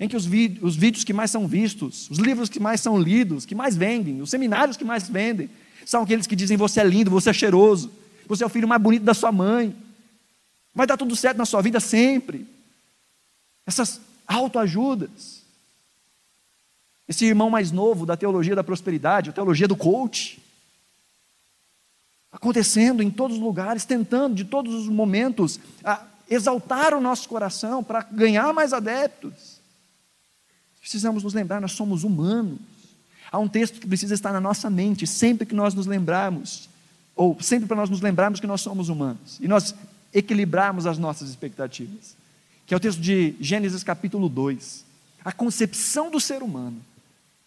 em que os, os vídeos que mais são vistos, os livros que mais são lidos, que mais vendem, os seminários que mais vendem, são aqueles que dizem: você é lindo, você é cheiroso, você é o filho mais bonito da sua mãe, vai dar tudo certo na sua vida sempre. Essas autoajudas. Esse irmão mais novo da teologia da prosperidade, a teologia do coach, acontecendo em todos os lugares, tentando de todos os momentos exaltar o nosso coração para ganhar mais adeptos. Precisamos nos lembrar, nós somos humanos. Há um texto que precisa estar na nossa mente sempre que nós nos lembrarmos, ou sempre para nós nos lembrarmos que nós somos humanos e nós equilibrarmos as nossas expectativas, que é o texto de Gênesis capítulo 2, a concepção do ser humano,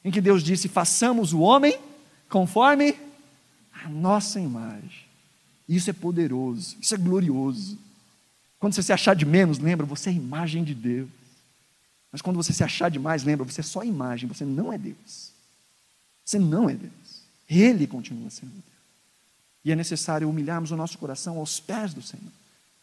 em que Deus disse: façamos o homem conforme a nossa imagem. Isso é poderoso, isso é glorioso. Quando você se achar de menos, lembra, você é imagem de Deus. Mas quando você se achar demais, lembra, você é só imagem, você não é Deus. Você não é Deus. Ele continua sendo Deus. E é necessário humilharmos o nosso coração aos pés do Senhor.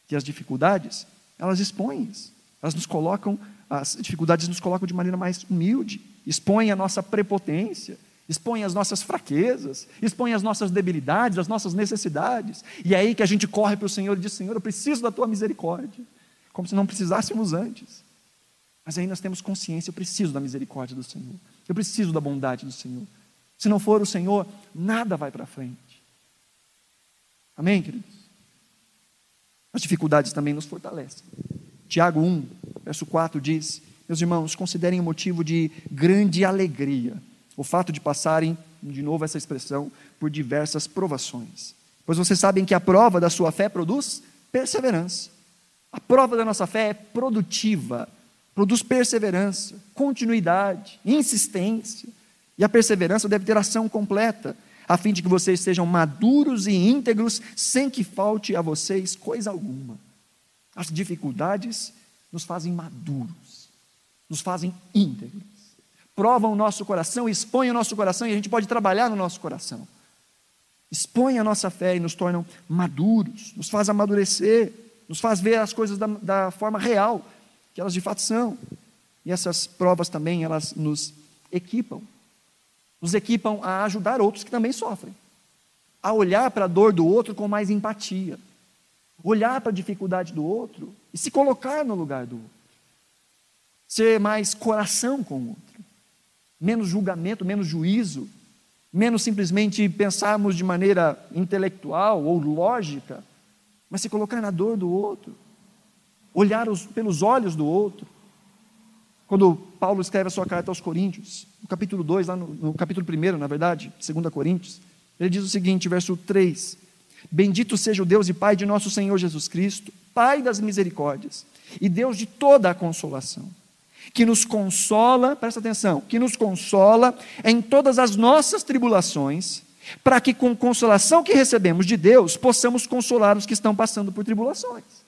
Que as dificuldades, elas expõem isso. Elas nos colocam, as dificuldades nos colocam de maneira mais humilde, expõem a nossa prepotência, expõem as nossas fraquezas, expõem as nossas debilidades, as nossas necessidades. E é aí que a gente corre para o Senhor e diz: Senhor, eu preciso da tua misericórdia. Como se não precisássemos antes. Mas aí nós temos consciência: eu preciso da misericórdia do Senhor, eu preciso da bondade do Senhor. Se não for o Senhor, nada vai para frente. Amém, queridos? As dificuldades também nos fortalecem. Tiago 1, verso 4 diz: Meus irmãos, considerem o motivo de grande alegria o fato de passarem, de novo essa expressão, por diversas provações. Pois vocês sabem que a prova da sua fé produz perseverança. A prova da nossa fé é produtiva, produz perseverança, continuidade, insistência. E a perseverança deve ter ação completa, a fim de que vocês sejam maduros e íntegros, sem que falte a vocês coisa alguma. As dificuldades nos fazem maduros, nos fazem íntegros, provam o nosso coração, expõem o nosso coração e a gente pode trabalhar no nosso coração. Expõem a nossa fé e nos tornam maduros, nos faz amadurecer, nos faz ver as coisas da, da forma real que elas de fato são. E essas provas também, elas nos equipam. Nos equipam a ajudar outros que também sofrem, a olhar para a dor do outro com mais empatia, olhar para a dificuldade do outro e se colocar no lugar do outro, ser mais coração com o outro, menos julgamento, menos juízo, menos simplesmente pensarmos de maneira intelectual ou lógica, mas se colocar na dor do outro, olhar os, pelos olhos do outro, quando Paulo escreve a sua carta aos Coríntios, no capítulo 2, lá no, no capítulo 1, na verdade, 2 Coríntios, ele diz o seguinte, verso 3: Bendito seja o Deus e Pai de nosso Senhor Jesus Cristo, Pai das misericórdias e Deus de toda a consolação, que nos consola, presta atenção, que nos consola em todas as nossas tribulações, para que com consolação que recebemos de Deus, possamos consolar os que estão passando por tribulações.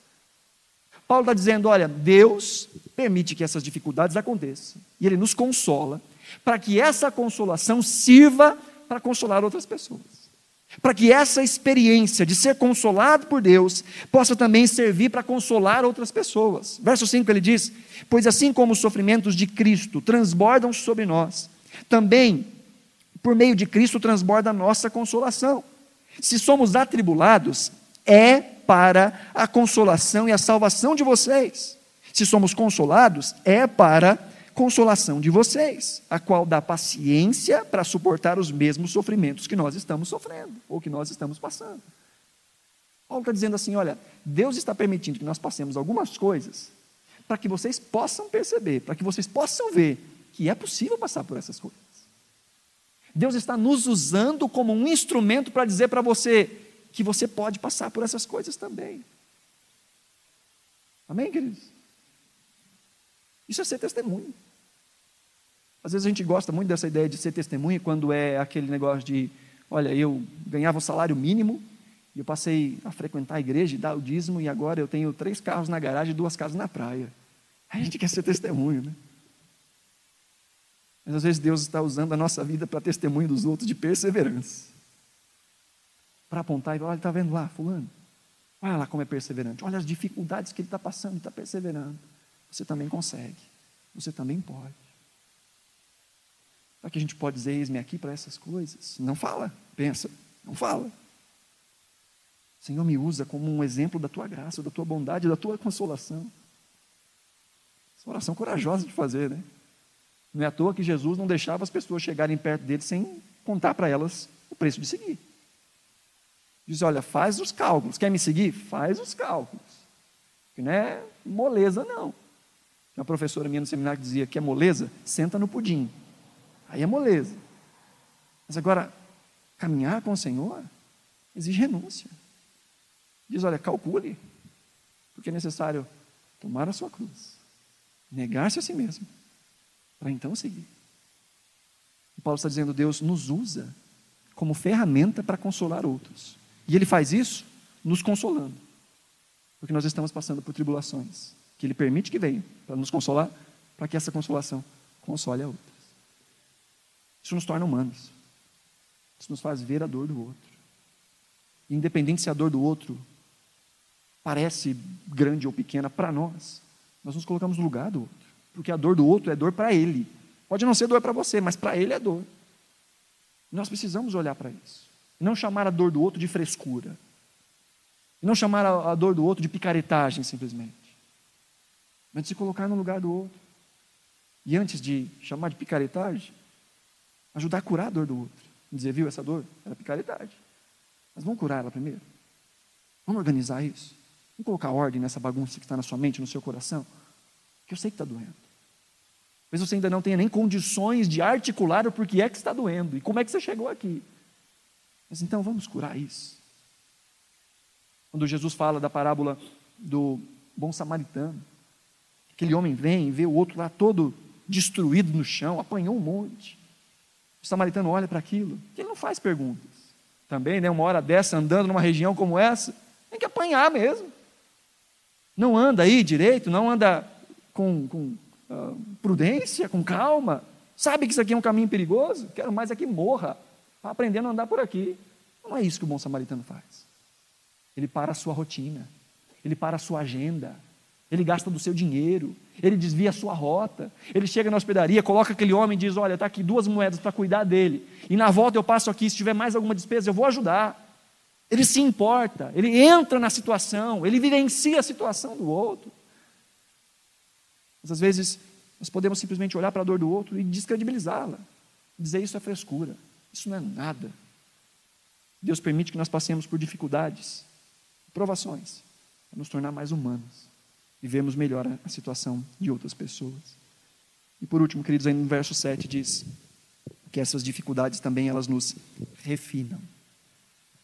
Paulo está dizendo: olha, Deus permite que essas dificuldades aconteçam, e Ele nos consola, para que essa consolação sirva para consolar outras pessoas. Para que essa experiência de ser consolado por Deus possa também servir para consolar outras pessoas. Verso 5 ele diz: Pois assim como os sofrimentos de Cristo transbordam sobre nós, também por meio de Cristo transborda a nossa consolação. Se somos atribulados, é para a consolação e a salvação de vocês. Se somos consolados, é para consolação de vocês, a qual dá paciência para suportar os mesmos sofrimentos que nós estamos sofrendo, ou que nós estamos passando. Paulo está dizendo assim: olha, Deus está permitindo que nós passemos algumas coisas para que vocês possam perceber, para que vocês possam ver que é possível passar por essas coisas. Deus está nos usando como um instrumento para dizer para você que você pode passar por essas coisas também. Amém, queridos? Isso é ser testemunho. Às vezes a gente gosta muito dessa ideia de ser testemunha quando é aquele negócio de, olha, eu ganhava um salário mínimo e eu passei a frequentar a igreja e dar o dízimo e agora eu tenho três carros na garagem e duas casas na praia. A gente quer ser testemunho, né? Mas às vezes Deus está usando a nossa vida para testemunho dos outros de perseverança. Para apontar e falar, olha, está vendo lá, fulano? Olha lá como é perseverante. Olha as dificuldades que ele está passando está perseverando. Você também consegue. Você também pode. Será que a gente pode dizer, eis-me aqui para essas coisas? Não fala, pensa, não fala. Senhor, me usa como um exemplo da tua graça, da tua bondade, da tua consolação. Essa oração corajosa de fazer, né? Não é à toa que Jesus não deixava as pessoas chegarem perto dele sem contar para elas o preço de seguir. Diz: olha, faz os cálculos. Quer me seguir? Faz os cálculos. Que não é moleza, não. Uma professora minha no seminário que dizia que é moleza, senta no pudim. Aí é moleza. Mas agora, caminhar com o Senhor exige renúncia. Diz: olha, calcule, porque é necessário tomar a sua cruz, negar-se a si mesmo, para então seguir. E Paulo está dizendo: Deus nos usa como ferramenta para consolar outros. E Ele faz isso nos consolando, porque nós estamos passando por tribulações, que Ele permite que venham para nos consolar, para que essa consolação console a outras. Isso nos torna humanos, isso nos faz ver a dor do outro. Independente se a dor do outro parece grande ou pequena para nós, nós nos colocamos no lugar do outro. Porque a dor do outro é dor para ele. Pode não ser dor para você, mas para ele é dor. Nós precisamos olhar para isso. Não chamar a dor do outro de frescura. Não chamar a, dor do outro de picaretagem, simplesmente. Mas de se colocar no lugar do outro. E antes de chamar de picaretagem, ajudar a curar a dor do outro. Dizer, viu, essa dor era picaretagem. Mas vamos curar ela primeiro. Vamos organizar isso. Vamos colocar ordem nessa bagunça que está na sua mente, no seu coração. Que eu sei que está doendo. Talvez você ainda não tenha nem condições de articular o porquê é que está doendo e como é que você chegou aqui. Mas então vamos curar isso. Quando Jesus fala da parábola do bom samaritano, aquele homem vem e vê o outro lá todo destruído no chão, apanhou um monte. O samaritano olha para aquilo, ele não faz perguntas. Também, né, uma hora dessa, andando numa região como essa, tem que apanhar mesmo. Não anda aí direito, não anda com, com uh, prudência, com calma. Sabe que isso aqui é um caminho perigoso? Quero mais é que morra, aprendendo a andar por aqui. Não é isso que o bom samaritano faz. Ele para a sua rotina, ele para a sua agenda, ele gasta do seu dinheiro, ele desvia a sua rota, ele chega na hospedaria, coloca aquele homem e diz: Olha, está aqui duas moedas para cuidar dele, e na volta eu passo aqui, se tiver mais alguma despesa, eu vou ajudar. Ele se importa, ele entra na situação, ele vivencia a situação do outro. Mas às vezes nós podemos simplesmente olhar para a dor do outro e descredibilizá-la, dizer isso é frescura, isso não é nada. Deus permite que nós passemos por dificuldades, provações, para nos tornar mais humanos, vivemos melhor a situação de outras pessoas. E por último, queridos, aí no verso 7 diz que essas dificuldades também elas nos refinam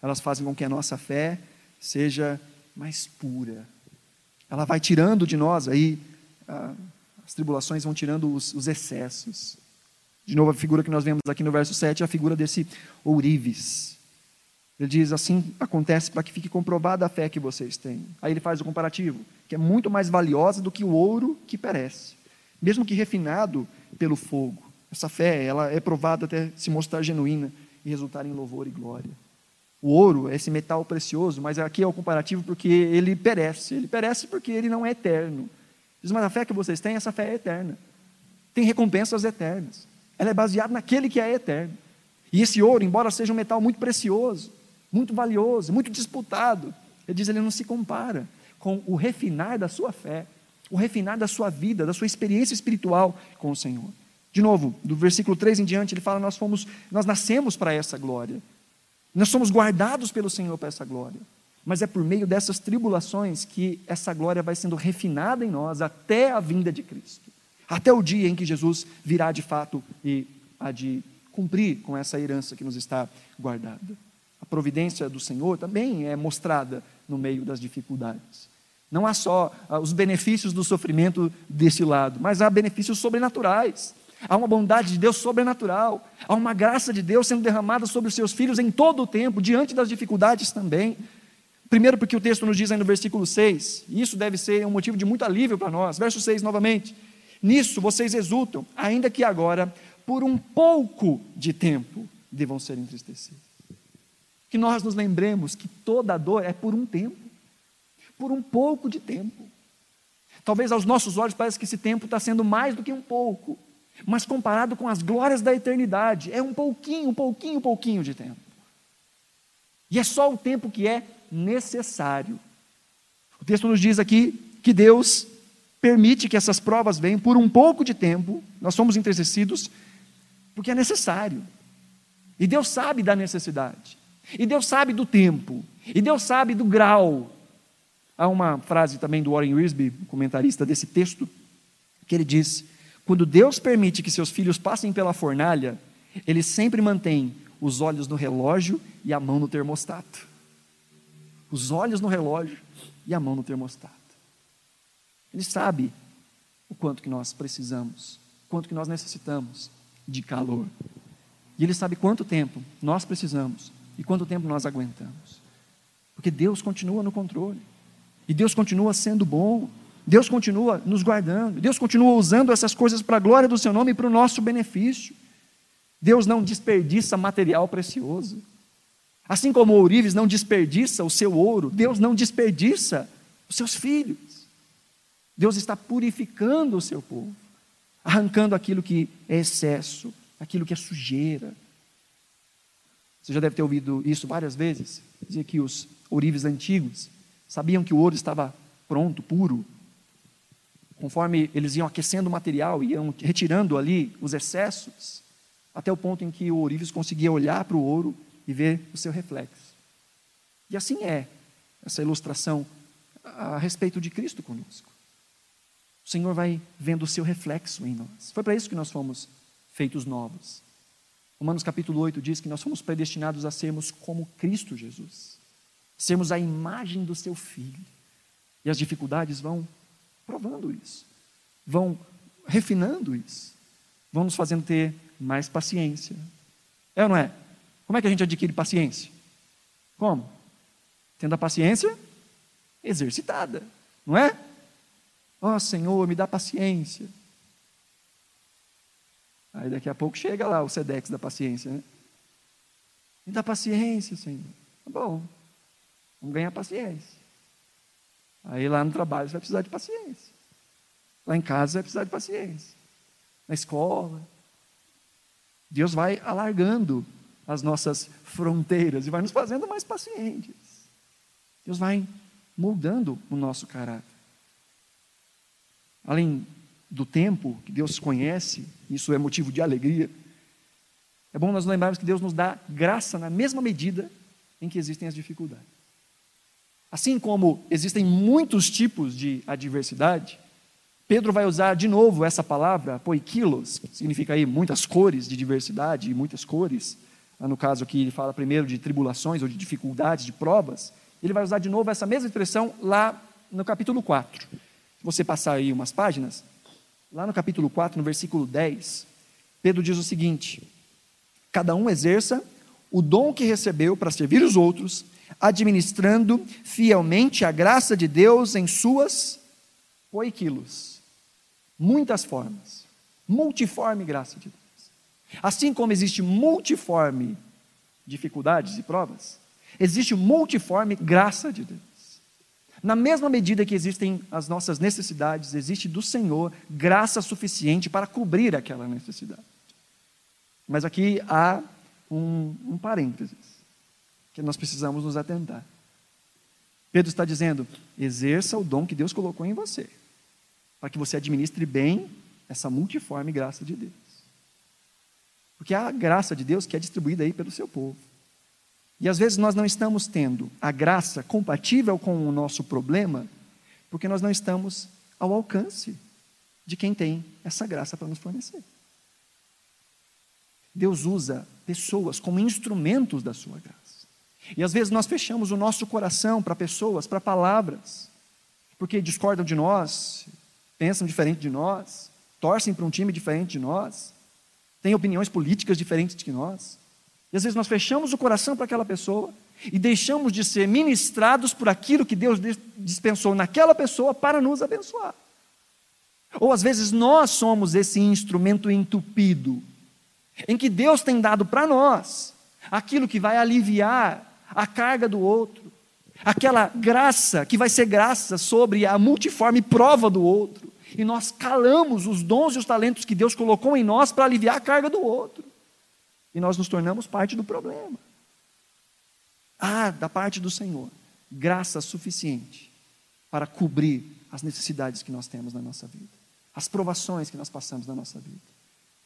elas fazem com que a nossa fé seja mais pura. Ela vai tirando de nós aí, ah, as tribulações vão tirando os, os, excessos. De novo, a figura que nós vemos aqui no verso 7 é a figura desse ourives. Ele diz assim: acontece para que fique comprovada a fé que vocês têm. Aí ele faz o comparativo, que é muito mais valiosa do que o ouro que perece, mesmo que refinado pelo fogo. Essa fé, ela é provada até se mostrar genuína e resultar em louvor e glória. O ouro é esse metal precioso, mas aqui é o comparativo porque ele perece. Ele perece porque ele não é eterno. Diz, mas a fé que vocês têm, essa fé é eterna. Tem recompensas eternas. Ela é baseada naquele que é eterno. E esse ouro, embora seja um metal muito precioso, muito valioso, muito disputado, ele diz, ele não se compara com o refinar da sua fé, o refinar da sua vida, da sua experiência espiritual com o Senhor. De novo, do versículo 3 em diante, ele fala: nós fomos, nós nascemos para essa glória. Nós somos guardados pelo Senhor para essa glória. Mas é por meio dessas tribulações que essa glória vai sendo refinada em nós até a vinda de Cristo. Até o dia em que Jesus virá de fato e há de cumprir com essa herança que nos está guardada. A providência do Senhor também é mostrada no meio das dificuldades. Não há só ah, os benefícios do sofrimento desse lado, mas há benefícios sobrenaturais. Há uma bondade de Deus sobrenatural. Há uma graça de Deus sendo derramada sobre os seus filhos em todo o tempo, diante das dificuldades também. Primeiro, porque o texto nos diz aí no versículo 6, e isso deve ser um motivo de muito alívio para nós. Verso 6 novamente. Nisso vocês exultam, ainda que agora, por um pouco de tempo, devam ser entristecidos. Que nós nos lembremos que toda dor é por um tempo, por um pouco de tempo. Talvez aos nossos olhos pareça que esse tempo está sendo mais do que um pouco, mas comparado com as glórias da eternidade, é um pouquinho, um pouquinho, um pouquinho de tempo. E é só o tempo que é necessário. O texto nos diz aqui que Deus permite que essas provas venham por um pouco de tempo, nós somos entristecidos, porque é necessário. E Deus sabe da necessidade. E Deus sabe do tempo. E Deus sabe do grau. Há uma frase também do Warren Wiersbe, comentarista desse texto, que ele diz: Quando Deus permite que seus filhos passem pela fornalha, ele sempre mantém os olhos no relógio e a mão no termostato. Os olhos no relógio e a mão no termostato. Ele sabe o quanto que nós precisamos, quanto que nós necessitamos de calor. E Ele sabe quanto tempo nós precisamos e quanto tempo nós aguentamos. Porque Deus continua no controle. E Deus continua sendo bom. Deus continua nos guardando. Deus continua usando essas coisas para a glória do seu nome e para o nosso benefício. Deus não desperdiça material precioso. Assim como o ourives não desperdiça o seu ouro, Deus não desperdiça os seus filhos. Deus está purificando o seu povo, arrancando aquilo que é excesso, aquilo que é sujeira. Você já deve ter ouvido isso várias vezes. Dizia que os ourives antigos sabiam que o ouro estava pronto, puro. Conforme eles iam aquecendo o material, iam retirando ali os excessos, até o ponto em que o ourives conseguia olhar para o ouro e ver o seu reflexo. E assim é essa ilustração a respeito de Cristo conosco o Senhor vai vendo o seu reflexo em nós. Foi para isso que nós fomos feitos novos. Romanos capítulo 8 diz que nós fomos predestinados a sermos como Cristo Jesus, sermos a imagem do seu Filho. E as dificuldades vão provando isso, vão refinando isso, vão nos fazendo ter mais paciência. É ou não é? Como é que a gente adquire paciência? Como? Tendo a paciência exercitada, não é? Ó oh, Senhor, me dá paciência. Aí daqui a pouco chega lá o Sedex da paciência, né? Me dá paciência, Senhor. Tá bom. Vamos ganhar paciência. Aí lá no trabalho você vai precisar de paciência. Lá em casa você vai precisar de paciência. Na escola. Deus vai alargando as nossas fronteiras e vai nos fazendo mais pacientes. Deus vai moldando o nosso caráter além do tempo que Deus conhece, isso é motivo de alegria. É bom nós lembrarmos que Deus nos dá graça na mesma medida em que existem as dificuldades. Assim como existem muitos tipos de adversidade, Pedro vai usar de novo essa palavra, poikilos, que significa aí muitas cores de diversidade e muitas cores. No caso aqui, ele fala primeiro de tribulações ou de dificuldades, de provas. Ele vai usar de novo essa mesma expressão lá no capítulo 4 você passar aí umas páginas, lá no capítulo 4, no versículo 10, Pedro diz o seguinte: Cada um exerça o dom que recebeu para servir os outros, administrando fielmente a graça de Deus em suas poiquilos. Muitas formas. Multiforme graça de Deus. Assim como existe multiforme dificuldades e provas, existe multiforme graça de Deus. Na mesma medida que existem as nossas necessidades, existe do Senhor graça suficiente para cobrir aquela necessidade. Mas aqui há um, um parênteses que nós precisamos nos atentar. Pedro está dizendo: exerça o dom que Deus colocou em você, para que você administre bem essa multiforme graça de Deus. Porque há a graça de Deus que é distribuída aí pelo seu povo. E às vezes nós não estamos tendo a graça compatível com o nosso problema, porque nós não estamos ao alcance de quem tem essa graça para nos fornecer. Deus usa pessoas como instrumentos da sua graça. E às vezes nós fechamos o nosso coração para pessoas, para palavras, porque discordam de nós, pensam diferente de nós, torcem para um time diferente de nós, têm opiniões políticas diferentes de nós. Às vezes nós fechamos o coração para aquela pessoa e deixamos de ser ministrados por aquilo que Deus dispensou naquela pessoa para nos abençoar. Ou às vezes nós somos esse instrumento entupido, em que Deus tem dado para nós aquilo que vai aliviar a carga do outro, aquela graça que vai ser graça sobre a multiforme prova do outro, e nós calamos os dons e os talentos que Deus colocou em nós para aliviar a carga do outro, e nós nos tornamos parte do problema. Há, da parte do Senhor, graça suficiente para cobrir as necessidades que nós temos na nossa vida, as provações que nós passamos na nossa vida.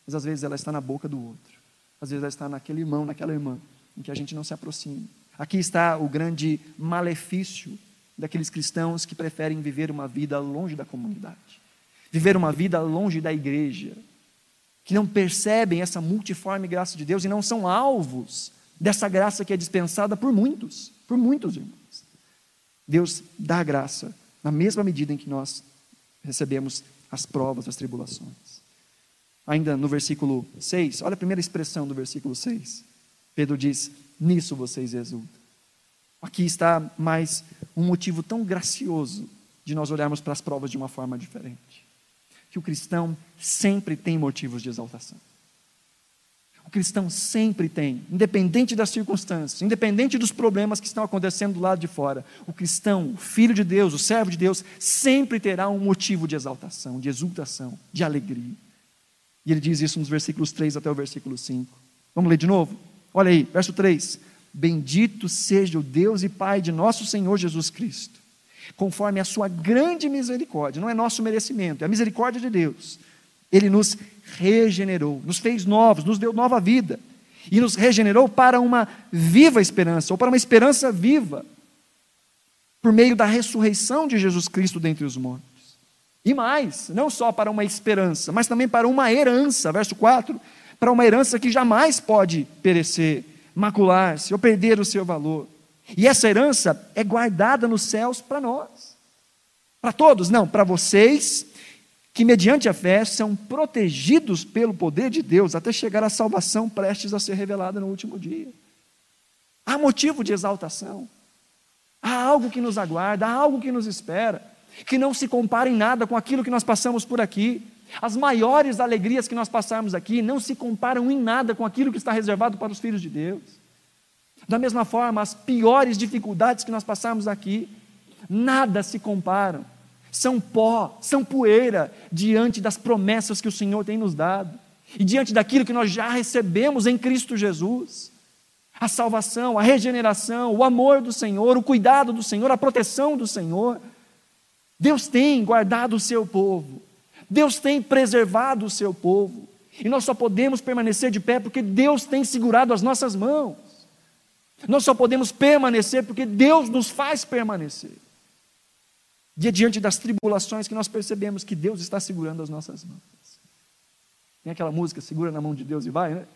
Mas às vezes ela está na boca do outro, às vezes ela está naquele irmão, naquela irmã, em que a gente não se aproxima. Aqui está o grande malefício daqueles cristãos que preferem viver uma vida longe da comunidade, viver uma vida longe da igreja, que não percebem essa multiforme graça de Deus e não são alvos dessa graça que é dispensada por muitos, por muitos irmãos. Deus dá graça na mesma medida em que nós recebemos as provas, as tribulações. Ainda no versículo 6, olha a primeira expressão do versículo 6. Pedro diz: Nisso vocês exultam. Aqui está mais um motivo tão gracioso de nós olharmos para as provas de uma forma diferente. Que o cristão sempre tem motivos de exaltação. O cristão sempre tem, independente das circunstâncias, independente dos problemas que estão acontecendo do lado de fora, o cristão, o filho de Deus, o servo de Deus, sempre terá um motivo de exaltação, de exultação, de alegria. E ele diz isso nos versículos 3 até o versículo 5. Vamos ler de novo? Olha aí, verso 3: Bendito seja o Deus e Pai de nosso Senhor Jesus Cristo, conforme a sua grande misericórdia, não é nosso merecimento, é a misericórdia de Deus ele nos regenerou, nos fez novos, nos deu nova vida. E nos regenerou para uma viva esperança, ou para uma esperança viva, por meio da ressurreição de Jesus Cristo dentre os mortos. E mais, não só para uma esperança, mas também para uma herança, verso 4, para uma herança que jamais pode perecer, macular-se ou perder o seu valor. E essa herança é guardada nos céus para nós. Para todos, não, para vocês que, mediante a fé, são protegidos pelo poder de Deus até chegar à salvação prestes a ser revelada no último dia. Há motivo de exaltação, há algo que nos aguarda, há algo que nos espera, que não se compara em nada com aquilo que nós passamos por aqui. As maiores alegrias que nós passamos aqui não se comparam em nada com aquilo que está reservado para os filhos de Deus. Da mesma forma, as piores dificuldades que nós passamos aqui, nada se comparam são pó, são poeira diante das promessas que o Senhor tem nos dado e diante daquilo que nós já recebemos em Cristo Jesus. A salvação, a regeneração, o amor do Senhor, o cuidado do Senhor, a proteção do Senhor. Deus tem guardado o seu povo, Deus tem preservado o seu povo, e nós só podemos permanecer de pé porque Deus tem segurado as nossas mãos. Nós só podemos permanecer porque Deus nos faz permanecer. E diante das tribulações que nós percebemos que Deus está segurando as nossas mãos. Tem aquela música, segura na mão de Deus e vai, né?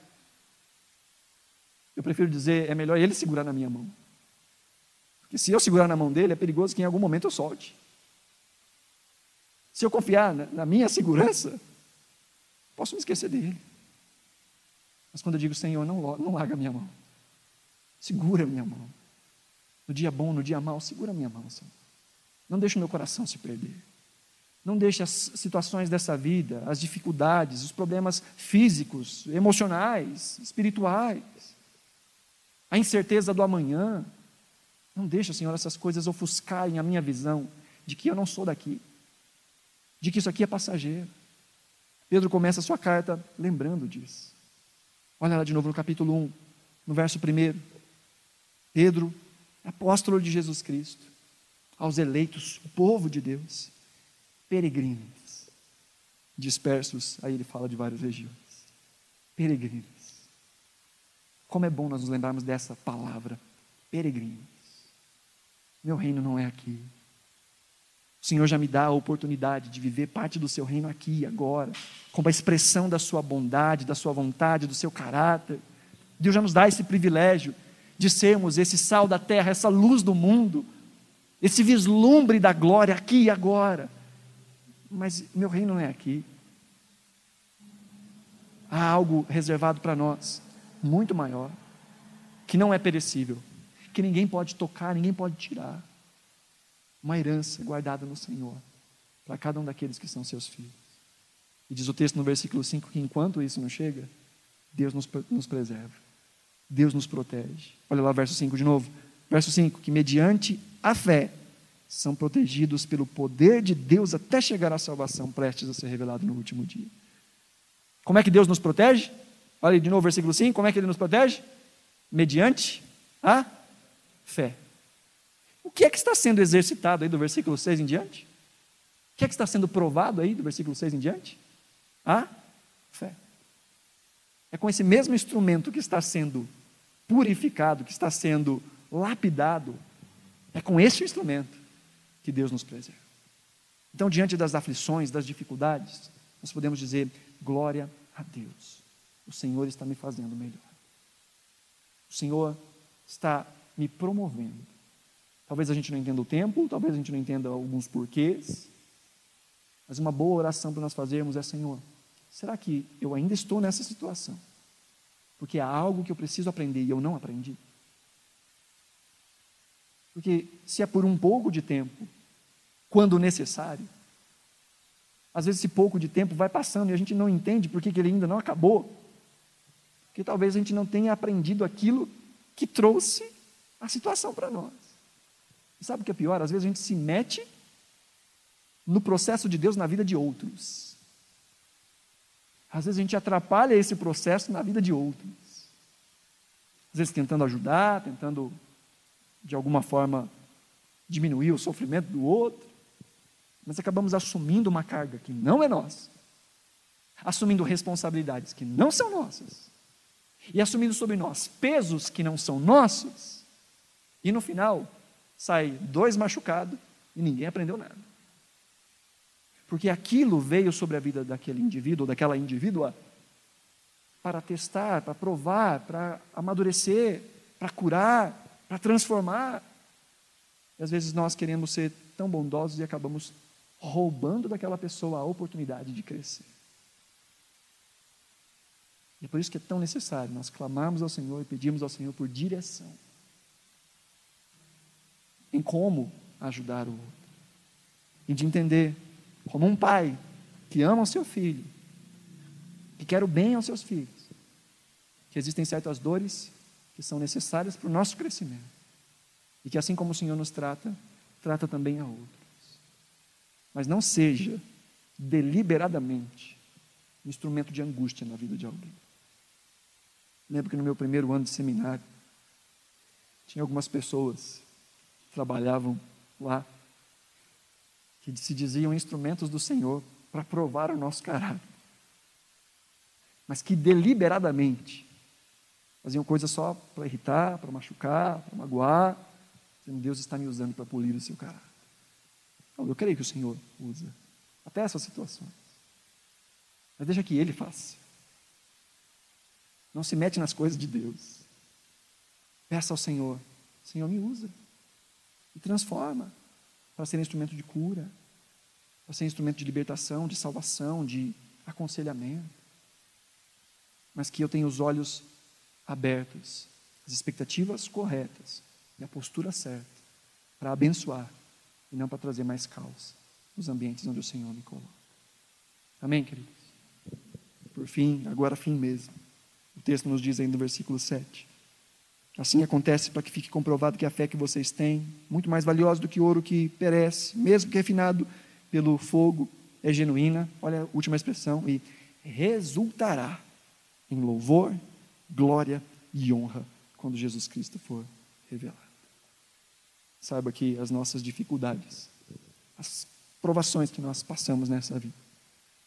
Eu prefiro dizer, é melhor Ele segurar na minha mão. Porque se eu segurar na mão dele, é perigoso que em algum momento eu solte. Se eu confiar na minha segurança, posso me esquecer dele. Mas quando eu digo, Senhor, não, não larga a minha mão. Segura minha mão. No dia bom, no dia mau, segura minha mão, Senhor. Não deixe o meu coração se perder. Não deixe as situações dessa vida, as dificuldades, os problemas físicos, emocionais, espirituais, a incerteza do amanhã. Não deixe, Senhor, essas coisas ofuscarem a minha visão de que eu não sou daqui, de que isso aqui é passageiro. Pedro começa a sua carta lembrando disso. Olha lá de novo no capítulo 1, no verso 1. Pedro, apóstolo de Jesus Cristo, aos eleitos, o povo de Deus, peregrinos, dispersos, aí ele fala de várias regiões, peregrinos. Como é bom nós nos lembrarmos dessa palavra, peregrinos. Meu reino não é aqui. O Senhor já me dá a oportunidade de viver parte do seu reino aqui agora, como a expressão da sua bondade, da sua vontade, do seu caráter. Deus já nos dá esse privilégio de sermos esse sal da terra, essa luz do mundo, esse vislumbre da glória aqui e agora. Mas meu reino não é aqui. Há algo reservado para nós, muito maior, que não é perecível, que ninguém pode tocar, ninguém pode tirar. Uma herança guardada no Senhor, para cada um daqueles que são seus filhos. E diz o texto no versículo 5 que enquanto isso não chega, Deus nos, nos preserva, Deus nos protege. Olha lá, verso 5 de novo. Verso 5: que mediante a fé são protegidos pelo poder de Deus até chegar à salvação prestes a ser revelado no último dia. Como é que Deus nos protege? Olha de novo o versículo 5, como é que ele nos protege? Mediante a fé. O que é que está sendo exercitado aí do versículo 6 em diante? O que é que está sendo provado aí do versículo 6 em diante? A fé. É com esse mesmo instrumento que está sendo purificado, que está sendo lapidado, é com esse instrumento que Deus nos preserva. Então, diante das aflições, das dificuldades, nós podemos dizer: glória a Deus, o Senhor está me fazendo melhor. O Senhor está me promovendo. Talvez a gente não entenda o tempo, talvez a gente não entenda alguns porquês, mas uma boa oração para nós fazermos é: Senhor, será que eu ainda estou nessa situação? Porque há algo que eu preciso aprender e eu não aprendi? Porque se é por um pouco de tempo, quando necessário, às vezes esse pouco de tempo vai passando e a gente não entende por que ele ainda não acabou. Porque talvez a gente não tenha aprendido aquilo que trouxe a situação para nós. E sabe o que é pior? Às vezes a gente se mete no processo de Deus na vida de outros. Às vezes a gente atrapalha esse processo na vida de outros. Às vezes tentando ajudar, tentando de alguma forma diminuir o sofrimento do outro, mas acabamos assumindo uma carga que não é nossa, assumindo responsabilidades que não são nossas, e assumindo sobre nós pesos que não são nossos, e no final sai dois machucados e ninguém aprendeu nada. Porque aquilo veio sobre a vida daquele indivíduo, ou daquela indivídua, para testar, para provar, para amadurecer, para curar, para transformar. E às vezes nós queremos ser tão bondosos e acabamos roubando daquela pessoa a oportunidade de crescer. E é por isso que é tão necessário nós clamarmos ao Senhor e pedirmos ao Senhor por direção em como ajudar o outro. E de entender, como um pai que ama o seu filho, que quer o bem aos seus filhos, que existem certas dores que são necessárias para o nosso crescimento. E que assim como o Senhor nos trata, trata também a outros. Mas não seja deliberadamente um instrumento de angústia na vida de alguém. Lembro que no meu primeiro ano de seminário, tinha algumas pessoas que trabalhavam lá, que se diziam instrumentos do Senhor para provar o nosso caráter, mas que deliberadamente faziam coisas só para irritar, para machucar, para magoar, dizendo, Deus está me usando para polir o seu caráter. Então, eu creio que o Senhor usa até essas situações. Mas deixa que Ele faça. Não se mete nas coisas de Deus. Peça ao Senhor, Senhor, me usa. E transforma para ser instrumento de cura, para ser instrumento de libertação, de salvação, de aconselhamento. Mas que eu tenha os olhos abertos, as expectativas corretas e a postura certa para abençoar e não para trazer mais caos nos ambientes onde o Senhor me coloca. Amém, queridos? Por fim, agora fim mesmo. O texto nos diz ainda no versículo 7. Assim acontece para que fique comprovado que a fé que vocês têm, muito mais valiosa do que ouro que perece, mesmo que refinado pelo fogo, é genuína. Olha a última expressão, e resultará em louvor, glória e honra quando Jesus Cristo for revelado. Saiba que as nossas dificuldades, as provações que nós passamos nessa vida,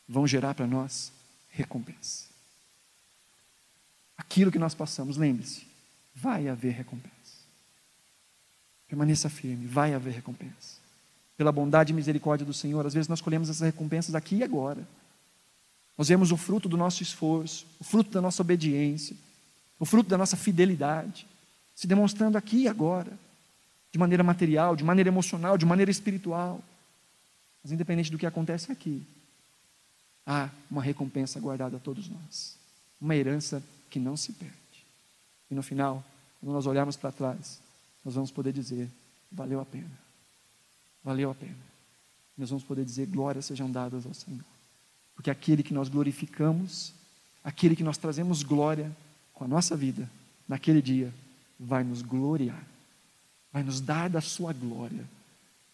vão gerar para nós recompensa. Aquilo que nós passamos, lembre-se, vai haver recompensa. Permaneça firme, vai haver recompensa. pela bondade e misericórdia do Senhor, às vezes nós colhemos essas recompensas aqui e agora. Nós vemos o fruto do nosso esforço, o fruto da nossa obediência, o fruto da nossa fidelidade, se demonstrando aqui e agora, de maneira material, de maneira emocional, de maneira espiritual. Mas independente do que acontece aqui, há uma recompensa guardada a todos nós, uma herança que não se perde. E no final, quando nós olharmos para trás, nós vamos poder dizer: valeu a pena, valeu a pena. Nós vamos poder dizer: glórias sejam dadas ao Senhor. Porque aquele que nós glorificamos, aquele que nós trazemos glória com a nossa vida, naquele dia, vai nos gloriar, vai nos dar da sua glória.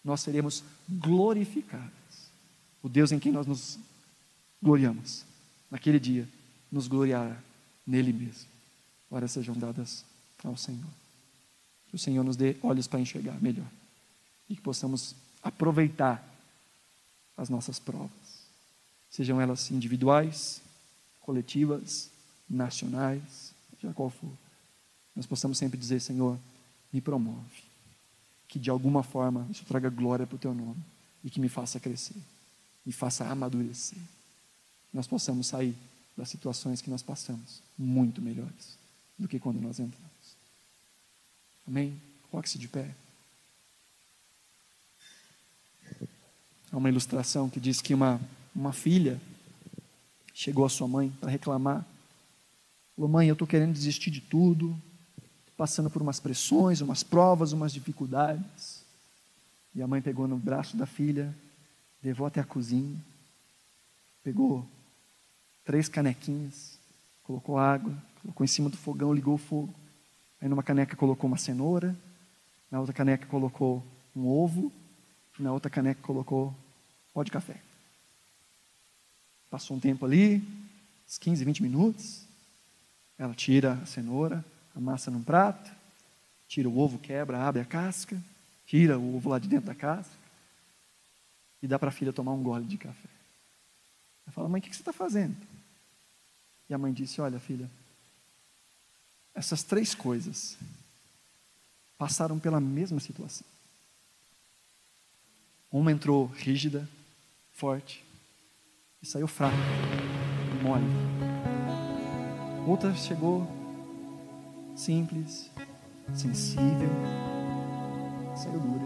Nós seremos glorificados. O Deus em quem nós nos gloriamos, naquele dia, nos gloriará nele mesmo. Glórias sejam dadas ao Senhor. Que o Senhor nos dê olhos para enxergar melhor e que possamos aproveitar as nossas provas, sejam elas individuais, coletivas, nacionais, seja qual for. Nós possamos sempre dizer: Senhor, me promove, que de alguma forma isso traga glória para o teu nome e que me faça crescer, me faça amadurecer. Nós possamos sair das situações que nós passamos muito melhores do que quando nós entramos. Amém? Coloque-se de pé. Há uma ilustração que diz que uma, uma filha chegou à sua mãe para reclamar. Falou, mãe, eu estou querendo desistir de tudo, passando por umas pressões, umas provas, umas dificuldades. E a mãe pegou no braço da filha, levou até a cozinha, pegou três canequinhas, colocou água, colocou em cima do fogão, ligou o fogo. Aí numa caneca colocou uma cenoura, na outra caneca colocou um ovo, na outra caneca colocou pó de café. Passou um tempo ali, uns 15, 20 minutos. Ela tira a cenoura, amassa num prato, tira o ovo, quebra, abre a casca, tira o ovo lá de dentro da casca e dá para a filha tomar um gole de café. Ela fala, mãe, o que você está fazendo? E a mãe disse: Olha, filha, essas três coisas passaram pela mesma situação. Uma entrou rígida, forte, e saiu fraca, mole. Outra chegou simples, sensível, saiu dura.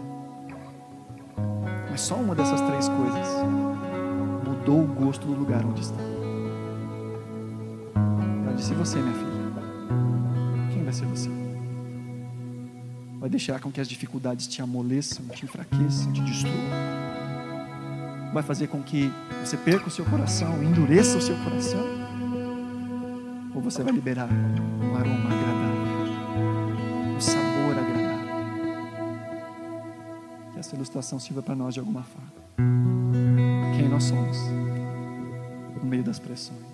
Mas só uma dessas três coisas mudou o gosto do lugar onde está. Ela disse: Você, minha filha vai ser você. Vai deixar com que as dificuldades te amoleçam, te enfraqueçam, te destruam. Vai fazer com que você perca o seu coração, endureça o seu coração. Ou você vai liberar um aroma agradável, um sabor agradável. Que essa ilustração sirva para nós de alguma forma. Quem nós somos no meio das pressões.